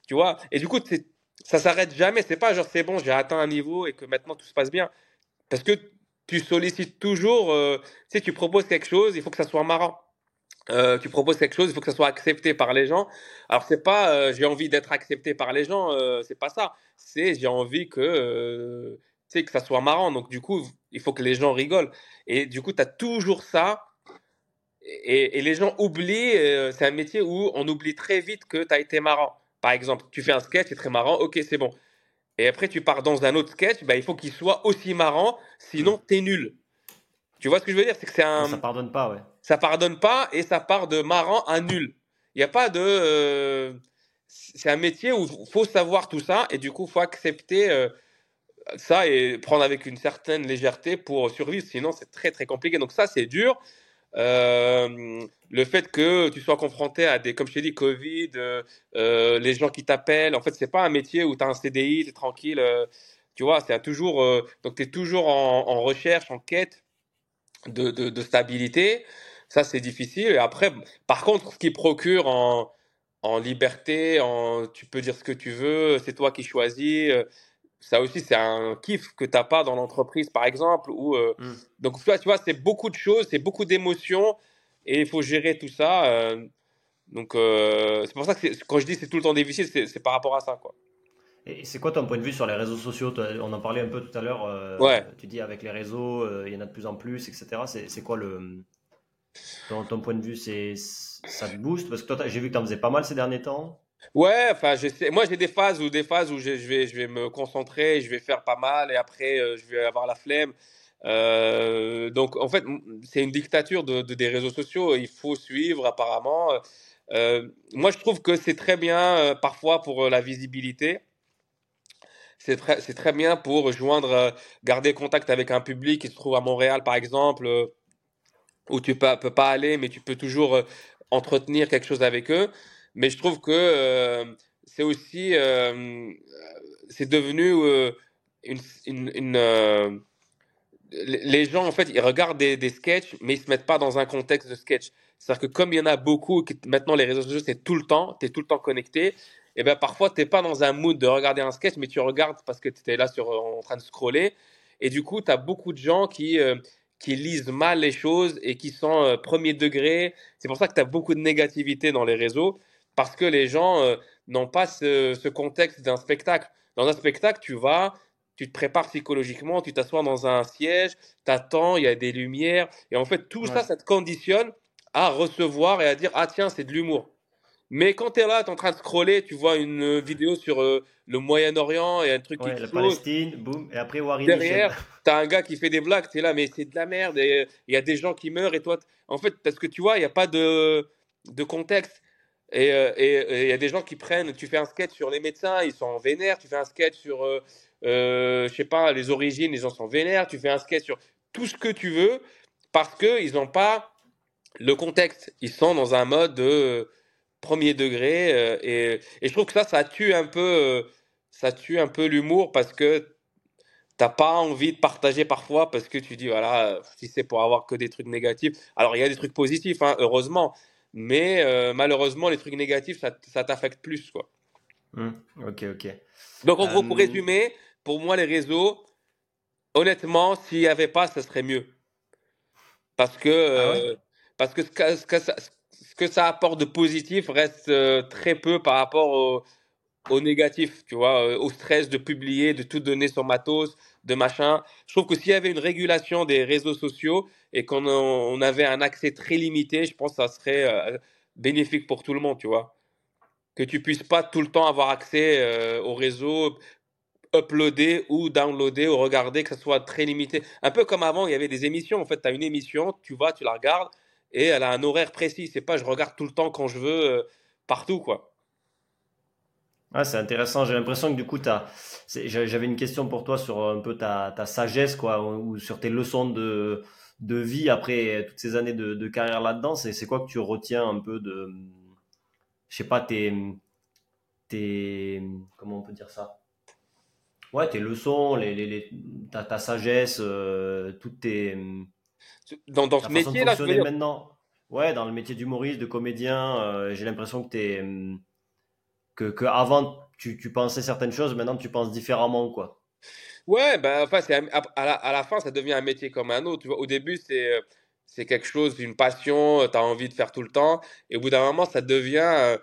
tu vois. Et du coup, c'est- ça s'arrête jamais. C'est pas genre c'est bon, j'ai atteint un niveau et que maintenant tout se passe bien. Parce que tu sollicites toujours, euh, tu proposes quelque chose, il faut que ça soit marrant. Euh, tu proposes quelque chose, il faut que ça soit accepté par les gens. Alors c'est pas euh, j'ai envie d'être accepté par les gens, euh, c'est pas ça. C'est j'ai envie que tu que ça soit marrant. Donc du coup, il faut que les gens rigolent. Et du coup, tu as toujours ça. Et, et les gens oublient, c'est un métier où on oublie très vite que tu as été marrant. Par exemple, tu fais un sketch, c'est très marrant, ok, c'est bon. Et après, tu pars dans un autre sketch, bah, il faut qu'il soit aussi marrant, sinon t'es nul. Tu vois ce que je veux dire? C'est que c'est un, Ça pardonne pas, ouais. ça pardonne pas et ça part de marrant à nul. Il n'y a pas de. euh, c'est un métier où il faut savoir tout ça et du coup, il faut accepter euh, ça et prendre avec une certaine légèreté pour survivre. Sinon, c'est très très compliqué. Donc, ça, c'est dur. Euh, le fait que tu sois confronté à des, comme je t'ai dit, Covid, euh, euh, les gens qui t'appellent, en fait, c'est pas un métier où tu as un CDI, tu es tranquille. tu vois, c'est toujours. donc, tu es toujours en, en recherche, en quête de, de, de stabilité. Ça, c'est difficile. Et après, par contre, ce qui procure en, en liberté, en, tu peux dire ce que tu veux, c'est toi qui choisis. Ça aussi, c'est un kiff que t'as pas dans l'entreprise, par exemple. Euh, Hmm. donc, tu vois, tu vois, c'est beaucoup de choses, c'est beaucoup d'émotions, et il faut gérer tout ça. euh, donc, euh, c'est pour ça que quand je dis c'est tout le temps difficile, c'est par rapport à ça, quoi. Et c'est quoi ton point de vue sur les réseaux sociaux? On en parlait un peu tout à l'heure. Ouais. tu dis avec les réseaux, il y en a de plus en plus, etc. C'est quoi le ton, ton point de vue? C'est ça te booste? Parce que toi, j'ai vu que tu en faisais pas mal ces derniers temps. Ouais, enfin, j'essaie- moi j'ai des phases où des phases où je, je vais je vais me concentrer, je vais faire pas mal et après euh, je vais avoir la flemme. Euh, donc en fait, c'est une dictature de, de- des réseaux sociaux. Il faut suivre apparemment. Euh, moi, je trouve que c'est très bien parfois pour la visibilité. C'est très c'est très bien pour joindre, garder contact avec un public qui se trouve à Montréal, par exemple, où tu peux, peux pas aller, mais tu peux toujours entretenir quelque chose avec eux. Mais je trouve que euh, c'est aussi, euh, c'est devenu euh, une, les gens, en fait, ils regardent des, des sketchs, mais ils se mettent pas dans un contexte de sketch. C'est-à-dire que comme il y en a beaucoup, maintenant les réseaux sociaux, c'est tout le temps, tu es tout le temps connecté, et ben parfois, tu n'es pas dans un mood de regarder un sketch, mais tu regardes parce que tu étais là en train de scroller. Et du coup, tu as beaucoup de gens qui, qui lisent mal les choses et qui sont premier degré. C'est pour ça que tu as beaucoup de négativité dans les réseaux, parce que les gens euh, n'ont pas ce, ce contexte d'un spectacle. Dans un spectacle, tu vas, tu te prépares psychologiquement, tu t'assois dans un siège, t'attends, il y a des lumières, et en fait, tout ça, Ouais. ça te conditionne à recevoir et à dire, ah tiens, c'est de l'humour. Mais quand tu es là, tu es en train de scroller, tu vois une vidéo sur euh, le Moyen-Orient et un truc qui Ouais, la explose, Palestine, boum. Et après, Warren derrière, tu as un gars qui fait des blagues, tu es là, mais c'est de la merde, euh, il y a des gens qui meurent, et toi, en fait, parce que tu vois, il n'y a pas de, de contexte. Et euh, et- il y a des gens qui prennent, tu fais un sketch sur les médecins, ils sont vénères, tu fais un sketch sur, euh, euh, je sais pas, les origines, les gens sont vénères, tu fais un sketch sur tout ce que tu veux, parce qu'ils n'ont pas le contexte. Ils sont dans un mode de euh, premier degré, euh, et, je trouve que ça, ça tue un peu, ça peu l'humour, parce que t'as pas envie de partager parfois parce que tu dis, voilà, si c'est pour avoir que des trucs négatifs. Alors, il y a des trucs positifs, hein, heureusement, mais euh, malheureusement, les trucs négatifs, ça, ça t'affecte plus, quoi. Hmm, ok, ok. Donc, en gros, pour résumer, pour moi, les réseaux, honnêtement, s'il n'y avait pas, ça serait mieux. Parce que, ah euh, parce que, ce que, ce, que ça, ce que ça apporte de positif reste euh, très peu par rapport au, au négatif, tu vois, euh, au stress de publier, de tout donner sur matos, de machin. Je trouve que s'il y avait une régulation des réseaux sociaux et qu'on on avait un accès très limité, je pense que ça serait euh, bénéfique pour tout le monde, tu vois. Que tu puisses pas tout le temps avoir accès euh, au réseau, uploader ou downloader ou regarder, que ça soit très limité. Un peu comme avant, il y avait des émissions. En fait, tu as une émission, tu vas, tu la regardes et elle a un horaire précis. C'est pas je regarde tout le temps quand je veux, partout, quoi c'est intéressant. J'ai l'impression que du coup, j'avais une question pour toi sur un peu ta, sagesse, quoi, ou sur tes leçons de, de vie après toutes ces années de, carrière là-dedans. C'est quoi que tu retiens un peu de, je sais pas, tes, tes, comment on peut dire ça? Ouais, tes leçons, les, les, ta, sagesse, euh, toutes tes. Dans, dans ce métier-là, maintenant? Ouais, dans le métier d'humoriste, de comédien, euh, j'ai l'impression que tu es que, avant tu, tu, pensais certaines choses, maintenant tu penses différemment, quoi. Ouais, ben, enfin, à, la, à, la, fin, ça devient un métier comme un autre. Tu vois, au début, c'est c'est quelque chose, une passion, tu as envie de faire tout le temps. Et au bout d'un moment, ça devient,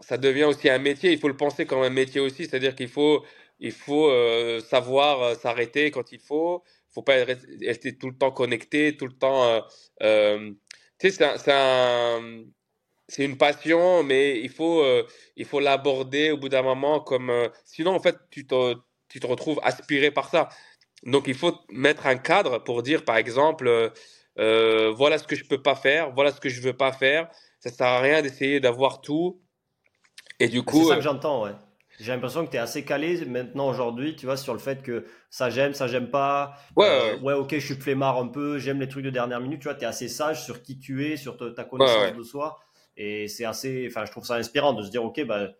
ça devient aussi un métier. Il faut le penser comme un métier aussi, c'est-à-dire qu'il faut, il faut euh, savoir euh, s'arrêter quand il faut. Il faut pas rester tout le temps connecté, tout le temps. Euh, tu sais, c'est c'est une passion, mais il faut, euh, l'aborder au bout d'un moment comme. Euh, sinon, en fait, tu te, tu te retrouves aspiré par ça. Donc, il faut mettre un cadre pour dire, par exemple, euh, voilà ce que je peux pas faire, voilà ce que je veux pas faire. Ça sert à rien d'essayer d'avoir tout. Et du coup. C'est ça que j'entends, ouais. J'ai l'impression que tu es assez calé maintenant aujourd'hui, tu vois, sur le fait que ça j'aime, ça j'aime pas. Ouais, ouais, ok, je suis flemmard un peu, j'aime les trucs de dernière minute, tu vois, tu es assez sage sur qui tu es, sur ta connaissance de soi. Et c'est assez, enfin, je trouve ça inspirant de se dire, ok, bah,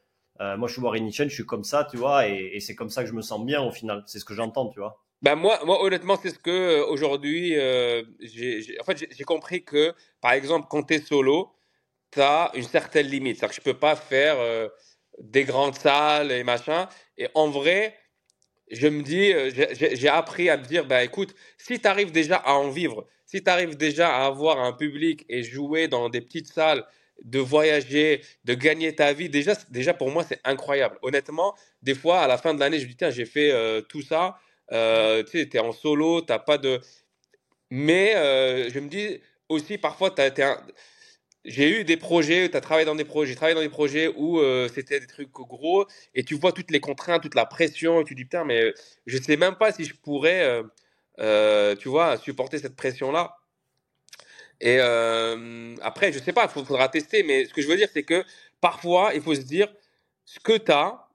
euh, moi je suis Warren Chen, je suis comme ça, tu vois, et, c'est comme ça que je me sens bien au final. C'est ce que j'entends, tu vois. Ben moi, moi, honnêtement, c'est ce que euh, aujourd'hui, euh, j'ai, en fait, compris que, par exemple, quand tu solo, tu as une certaine limite. C'est-à-dire que je peux pas faire des grandes salles et machin. Et en vrai, je me dis, j'ai appris à me dire, ben écoute, si tu arrives déjà à en vivre, si tu arrives déjà à avoir un public et jouer dans des petites salles de voyager, de gagner ta vie, déjà, déjà pour moi, c'est incroyable. Honnêtement, des fois, à la fin de l'année, je me dis, tiens, j'ai fait euh, tout ça. Euh, tu sais, tu es en solo, tu pas de. Mais euh, je me dis aussi, parfois, j'ai eu des projets, tu as travaillé dans des projets, j'ai travaillé dans des projets où c'était des trucs gros et tu vois toutes les contraintes, toute la pression et tu dis, putain, mais je sais même pas si je pourrais, tu vois, supporter cette pression-là. Et euh, après, je sais pas, il faudra tester, mais ce que je veux dire, c'est que parfois, il faut se dire ce que tu as,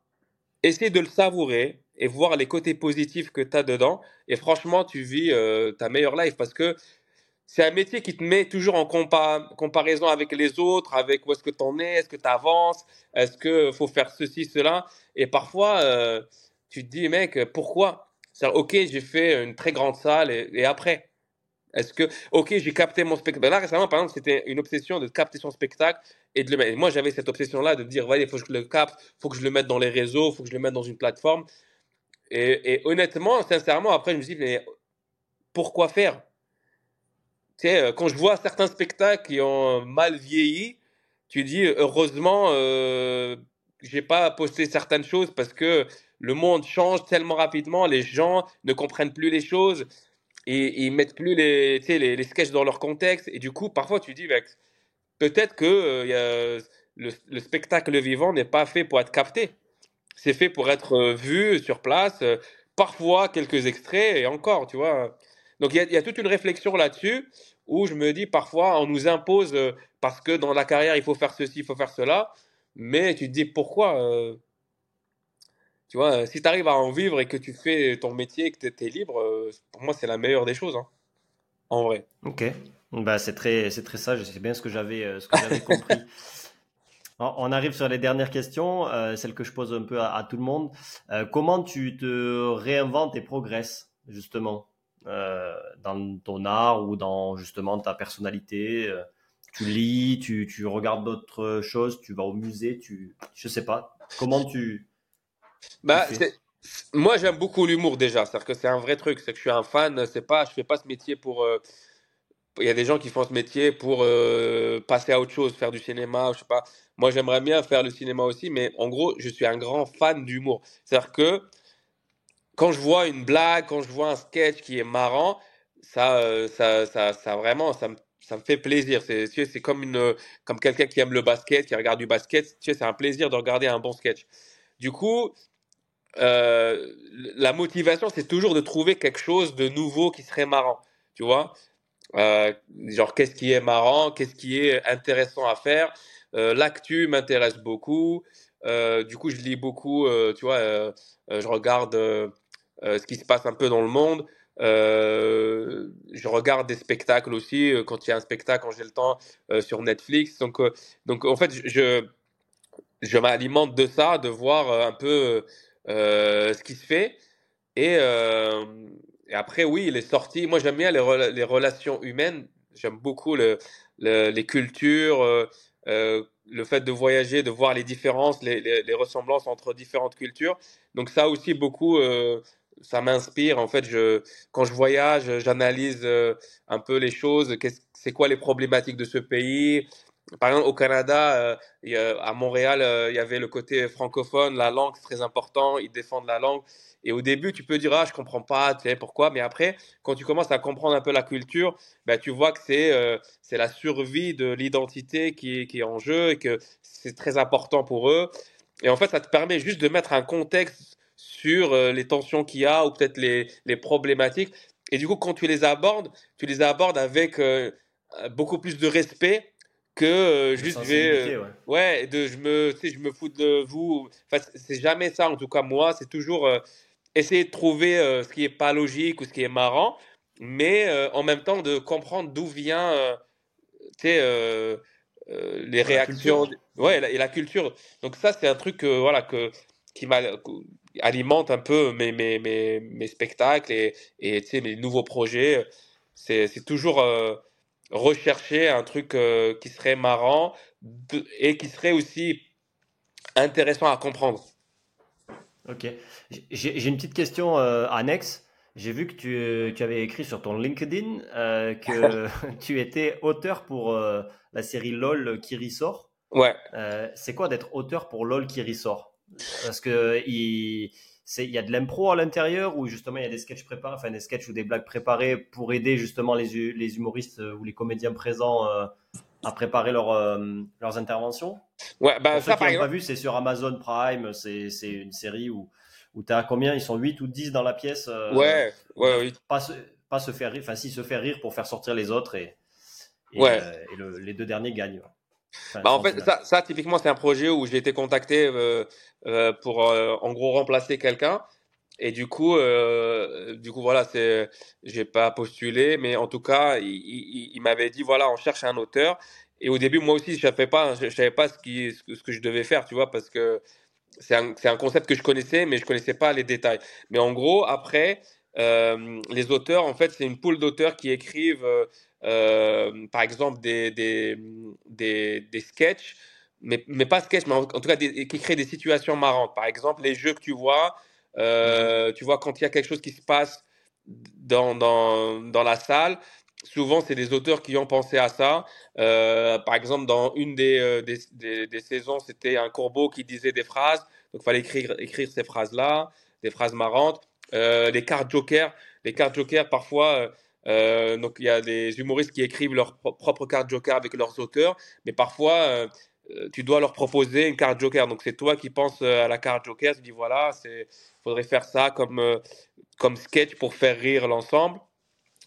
essayer de le savourer et voir les côtés positifs que tu as dedans. Et franchement, tu vis euh, ta meilleure life parce que c'est un métier qui te met toujours en comparaison avec les autres, avec où est-ce que tu en es, est-ce que tu avances, est-ce qu'il faut faire ceci, cela. Et parfois, euh, tu te dis, mec, pourquoi? Ok, j'ai fait une très grande salle et après est-ce que, ok, j'ai capté mon spectacle. Ben là, récemment, par exemple, c'était une obsession de capter son spectacle et de le mettre. moi, j'avais cette obsession-là de dire, il faut que je le capte, il faut que je le mette dans les réseaux, il faut que je le mette dans une plateforme. Et, honnêtement, sincèrement, après, je me dis, mais pourquoi faire? Tu sais, euh, quand je vois certains spectacles qui ont mal vieilli, tu dis, heureusement, euh, j'ai pas posté certaines choses parce que le monde change tellement rapidement, les gens ne comprennent plus les choses et, ils mettent plus les, les, les sketchs dans leur contexte. Et du coup, parfois, tu dis, peut-être que euh, le, le, spectacle vivant n'est pas fait pour être capté. C'est fait pour être euh, vu sur place, euh, parfois quelques extraits et encore, tu vois. Donc il y, a toute une réflexion là-dessus où je me dis parfois on nous impose parce que dans la carrière il faut faire ceci, il faut faire cela, mais tu te dis pourquoi tu vois, euh, si tu arrives à en vivre et que tu fais ton métier et que tu es, libre, euh, pour moi, c'est la meilleure des choses. Hein, en vrai. Ok. Bah, c'est très, c'est très sage. C'est bien ce que j'avais, euh, ce que j'avais compris. On arrive sur les dernières questions, celles que je pose un peu à, tout le monde. comment tu te réinventes et progresses justement, dans ton art ou dans justement ta personnalité Tu lis, tu, tu regardes d'autres choses, tu vas au musée, tu, je sais pas. Comment tu. Bah, moi, j'aime beaucoup l'humour déjà. C'est-à-dire que c'est un vrai truc. C'est que je suis un fan. C'est pas, je fais pas ce métier pour. Il y a des gens qui font ce métier pour passer à autre chose, faire du cinéma, je sais pas. Moi, j'aimerais bien faire le cinéma aussi, mais en gros, je suis un grand fan d'humour. C'est-à-dire que quand je vois une blague, quand je vois un sketch qui est marrant, ça, ça, ça, ça vraiment, ça me, ça me fait plaisir. C'est, c'est comme une, comme quelqu'un qui aime le basket, qui regarde du basket. Tu sais, c'est un plaisir de regarder un bon sketch. Du coup, euh, la motivation, c'est toujours de trouver quelque chose de nouveau qui serait marrant. Tu vois? Euh, Genre, qu'est-ce qui est marrant? Qu'est-ce qui est intéressant à faire? Euh, L'actu m'intéresse beaucoup. du coup, je lis beaucoup, tu vois, je regarde ce qui se passe un peu dans le monde. je regarde des spectacles aussi quand il y a un spectacle quand j'ai le temps sur Netflix. Donc, donc en fait, je, je m'alimente de ça, de voir un peu ce qui se fait. Et, euh, et, après, oui, les sorties. Moi, j'aime bien les, relations humaines. J'aime beaucoup le, les cultures, euh, le fait de voyager, de voir les différences, les, les, ressemblances entre différentes cultures. Donc ça aussi, beaucoup, ça m'inspire. En fait, je, quand je voyage, j'analyse un peu les choses. C'est quoi les problématiques de ce pays? Par exemple, au Canada, euh, à Montréal, euh, il y avait le côté francophone, la langue, c'est très important, ils défendent la langue. Et au début, tu peux dire, ah, je comprends pas, tu sais, pourquoi. Mais après, quand tu commences à comprendre un peu la culture, ben, tu vois que c'est euh, la survie de l'identité qui, qui est en jeu et que c'est très important pour eux. Et en fait, ça te permet juste de mettre un contexte sur les tensions qu'il y a ou peut-être les, les problématiques. Et du coup, quand tu les abordes, tu les abordes avec beaucoup plus de respect que euh, juste je vais euh, ouais. de je me je me fous de vous. Enfin, c'est jamais ça en tout cas moi. C'est toujours euh, essayer de trouver ce qui est pas logique ou ce qui est marrant mais en même temps de comprendre d'où vient tu sais les réactions ouais et la culture. Donc ça c'est un truc voilà que qui alimente un peu mes, mes, mes, mes spectacles et, et tu sais, mes nouveaux projets. C'est toujours rechercher un truc euh, qui serait marrant et qui serait aussi intéressant à comprendre. Ok. J'ai une petite question euh, annexe. J'ai vu que tu, tu, avais écrit sur ton LinkedIn euh, que tu étais auteur pour la série LOL qui ressort. Ouais. C'est quoi d'être auteur pour LOL qui ressort? Parce que il il y a de l'impro à l'intérieur ou justement il y a des sketchs préparés, enfin des sketchs ou des blagues préparées pour aider justement les, les humoristes euh, ou les comédiens présents euh, à préparer leur, euh, leurs interventions? Ouais, bah, pour ça, ceux qui n'ont pas vu, c'est sur Amazon Prime, c'est une série où, où tu as combien? Ils sont 8 ou 10 dans la pièce. ouais, ouais, oui. Pas se, pas se faire rire, enfin si se faire rire pour faire sortir les autres et, et, ouais. et les deux derniers gagnent. Bah, en fait, ça, ça typiquement, c'est un projet où j'ai été contacté euh, euh, pour, euh, en gros, remplacer quelqu'un. Et du coup, du coup, voilà, c'est, j'ai pas postulé, mais en tout cas, il, il, m'avait dit, voilà, on cherche un auteur. Et au début, moi aussi, je savais pas, je, savais pas ce, qui, ce que je devais faire, tu vois, parce que c'est un, c'est un concept que je connaissais, mais je connaissais pas les détails. Mais en gros, après, les auteurs, en fait, c'est une poule d'auteurs qui écrivent par exemple des, des, des, des sketchs, mais, mais, pas sketch, mais en, tout cas qui créent des situations marrantes. Par exemple, les jeux que tu vois, euh, tu vois quand il y a quelque chose qui se passe dans, dans, dans la salle, souvent c'est des auteurs qui ont pensé à ça. Euh, par exemple, dans une des, des, des, saisons, c'était un corbeau qui disait des phrases, donc il fallait écrire, écrire ces phrases-là, des phrases marrantes. les cartes Joker, les cartes Joker, parfois, euh, donc il y a des humoristes qui écrivent leur propre carte joker avec leurs auteurs, mais parfois euh, euh, tu dois leur proposer une carte joker. Donc c'est toi qui penses à la carte joker, tu dis voilà, c'est faudrait faire ça comme comme sketch pour faire rire l'ensemble.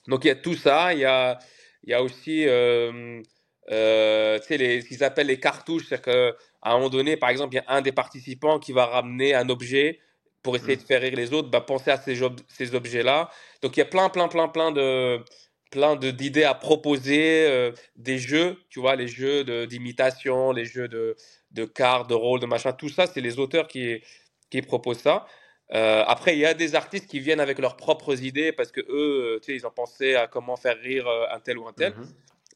Donc il y a tout ça, il y a il y a aussi les, ce qu'ils appellent les cartouches, c'est qu'à un moment donné, par exemple, il y a un des participants qui va ramener un objet pour essayer mmh. de faire rire les autres, bah, pensez à ces, ces objets-là. Donc il y a plein, plein, plein, plein de plein d'idées à proposer, euh, des jeux, tu vois, les jeux d'imitation, les jeux de, de cartes, de rôle, de machin, tout ça, c'est les auteurs qui, qui proposent ça. Euh, après, il y a des artistes qui viennent avec leurs propres idées parce que eux, tu sais, ils ont pensé à comment faire rire un tel ou un tel. Mhm.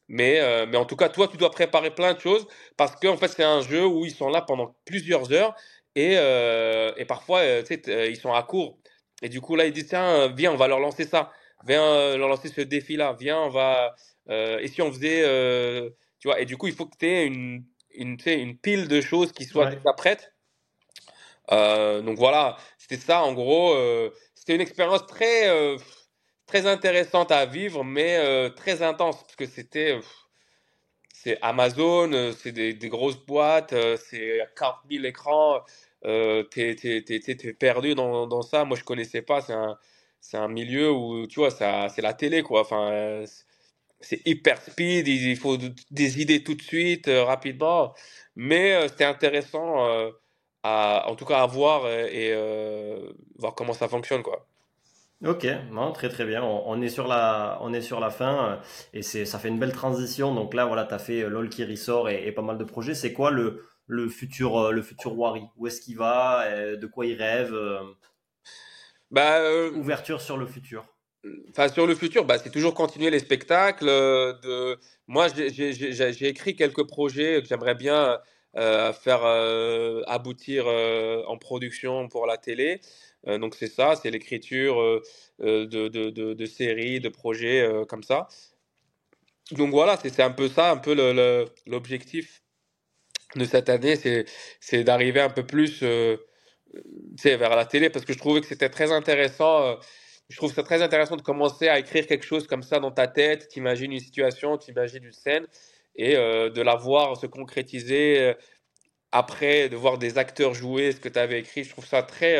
Mais, mais en tout cas, toi, tu dois préparer plein de choses parce qu'en en fait, c'est un jeu où ils sont là pendant plusieurs heures et, et parfois, tu sais, ils sont à court. Et du coup, là, ils disent tiens, viens, on va leur lancer ça. Viens leur lancer ce défi-là. Viens, on va. et si on faisait. tu vois, et du coup, il faut que tu aies une, une, une pile de choses qui soient déjà prêtes. Euh, donc voilà, c'était ça en gros. Euh, c'était une expérience très, euh, très intéressante à vivre, mais très intense parce que c'était. C'est Amazon, c'est des, grosses boîtes, c'est 40 000 écrans. t'es, t'es, perdu dans, dans, ça. Moi, je connaissais pas. C'est un, un milieu où, tu vois, c'est la télé, quoi. Enfin, c'est hyper speed, il faut des idées tout de suite, euh, rapidement. Mais euh, c'était intéressant, euh, à, en tout cas, à voir et, voir comment ça fonctionne, quoi. Ok, non, très très bien. On, est sur la, on est sur la fin et c'est, ça fait une belle transition. Donc là, voilà, tu as fait LOL qui ressort et, pas mal de projets. C'est quoi le, le futur, le futur Wari? Où est-ce qu'il va? De quoi il rêve? Bah, Ouverture sur le futur. Enfin, sur le futur, bah, c'est toujours continuer les spectacles. Euh, de... Moi, j'ai écrit quelques projets que j'aimerais bien euh, faire euh, aboutir en production pour la télé. Donc, c'est ça, c'est l'écriture de, de, de, séries, de projets comme ça. Donc, voilà, c'est un peu ça, un peu l'objectif de cette année, c'est d'arriver un peu plus vers la télé parce que je trouvais que c'était très intéressant je trouve ça très intéressant de commencer à écrire quelque chose comme ça dans ta tête. Tu imagines une situation, tu imagines une scène et euh, de la voir se concrétiser euh, après, de voir des acteurs jouer ce que tu avais écrit. Je trouve ça très.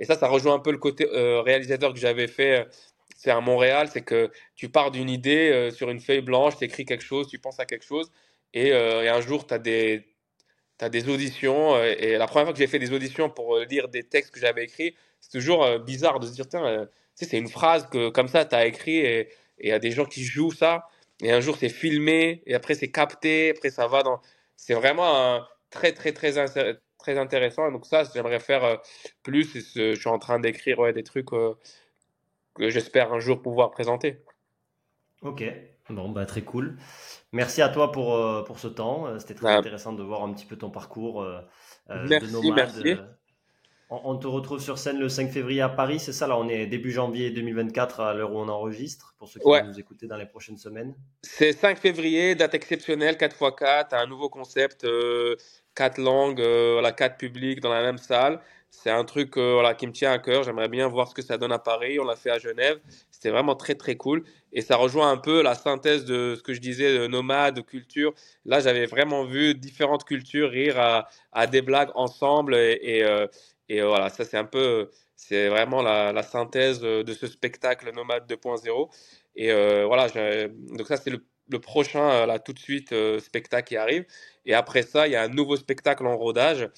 Euh, et ça, ça rejoint un peu le côté réalisateur que j'avais fait. c'est à Montréal, c'est que tu pars d'une idée sur une feuille blanche, tu écris quelque chose, tu penses à quelque chose, et, un jour, tu as des, as des auditions. et la première fois que j'ai fait des auditions pour lire des textes que j'avais écrits, c'est toujours bizarre de se dire, tiens, c'est une phrase que comme ça, tu as écrit et il y a des gens qui jouent ça. Et un jour, c'est filmé et après, c'est capté. Après, ça va dans. C'est vraiment un très, très, très, très intéressant. Donc, ça, j'aimerais faire euh, plus. je suis en train d'écrire ouais, des trucs euh, que j'espère un jour pouvoir présenter. Ok, bon, bah, très cool. Merci à toi pour, euh, pour ce temps. C'était très bah intéressant de voir un petit peu ton parcours merci, de nomade. Merci. On, te retrouve sur scène le 5 février à Paris, c'est ça? Là, on est début janvier 2024 à l'heure où on enregistre, pour ceux qui vont nous écouter dans les prochaines semaines. C'est 5 février, date exceptionnelle, 4x4, un nouveau concept, euh, 4 langues, euh, voilà, 4 publics dans la même salle. C'est un truc euh, voilà, qui me tient à cœur. J'aimerais bien voir ce que ça donne à Paris. On l'a fait à Genève. C'était vraiment très, très cool. Et ça rejoint un peu la synthèse de ce que je disais, de nomade, de culture. Là, j'avais vraiment vu différentes cultures rire à, à des blagues ensemble. Et, et, euh, et voilà, ça c'est un peu, c'est vraiment la, synthèse de ce spectacle Nomade 2.0. Et voilà, donc ça c'est le, prochain, là tout de suite, spectacle qui arrive. Et après ça, il y a un nouveau spectacle en rodage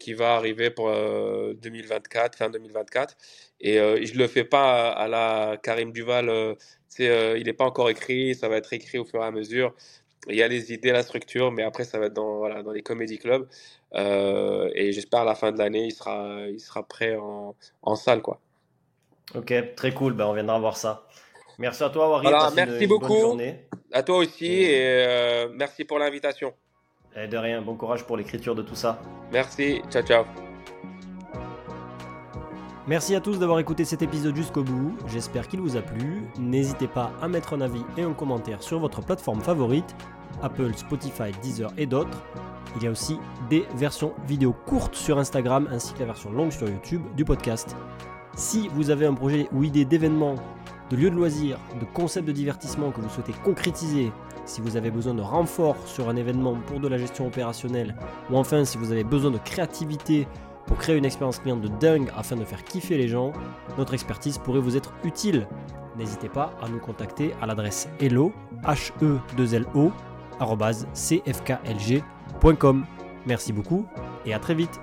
qui va arriver pour 2024, fin 2024. Et je ne le fais pas à, la Karim Duval, il n'est pas encore écrit, ça va être écrit au fur et à mesure. Il y a les idées, la structure, mais après, ça va être dans, voilà, dans les comédie clubs. Euh, et j'espère à la fin de l'année, il sera, il sera prêt en, en salle. Quoi. Ok, très cool. Ben, on viendra voir ça. Merci à toi, Wari. Voilà, merci beaucoup. À toi aussi et, euh, merci pour l'invitation. De rien, bon courage pour l'écriture de tout ça. Merci, ciao ciao. Merci à tous d'avoir écouté cet épisode jusqu'au bout, j'espère qu'il vous a plu. N'hésitez pas à mettre un avis et un commentaire sur votre plateforme favorite, Apple, Spotify, Deezer et d'autres. Il y a aussi des versions vidéo courtes sur Instagram ainsi que la version longue sur YouTube du podcast. Si vous avez un projet ou idée d'événement, de lieu de loisirs, de concept de divertissement que vous souhaitez concrétiser, si vous avez besoin de renfort sur un événement pour de la gestion opérationnelle, ou enfin si vous avez besoin de créativité pour créer une expérience client de dingue afin de faire kiffer les gens, notre expertise pourrait vous être utile. N'hésitez pas à nous contacter à l'adresse hello, h e 2 l o cfklg.com. Merci beaucoup et à très vite.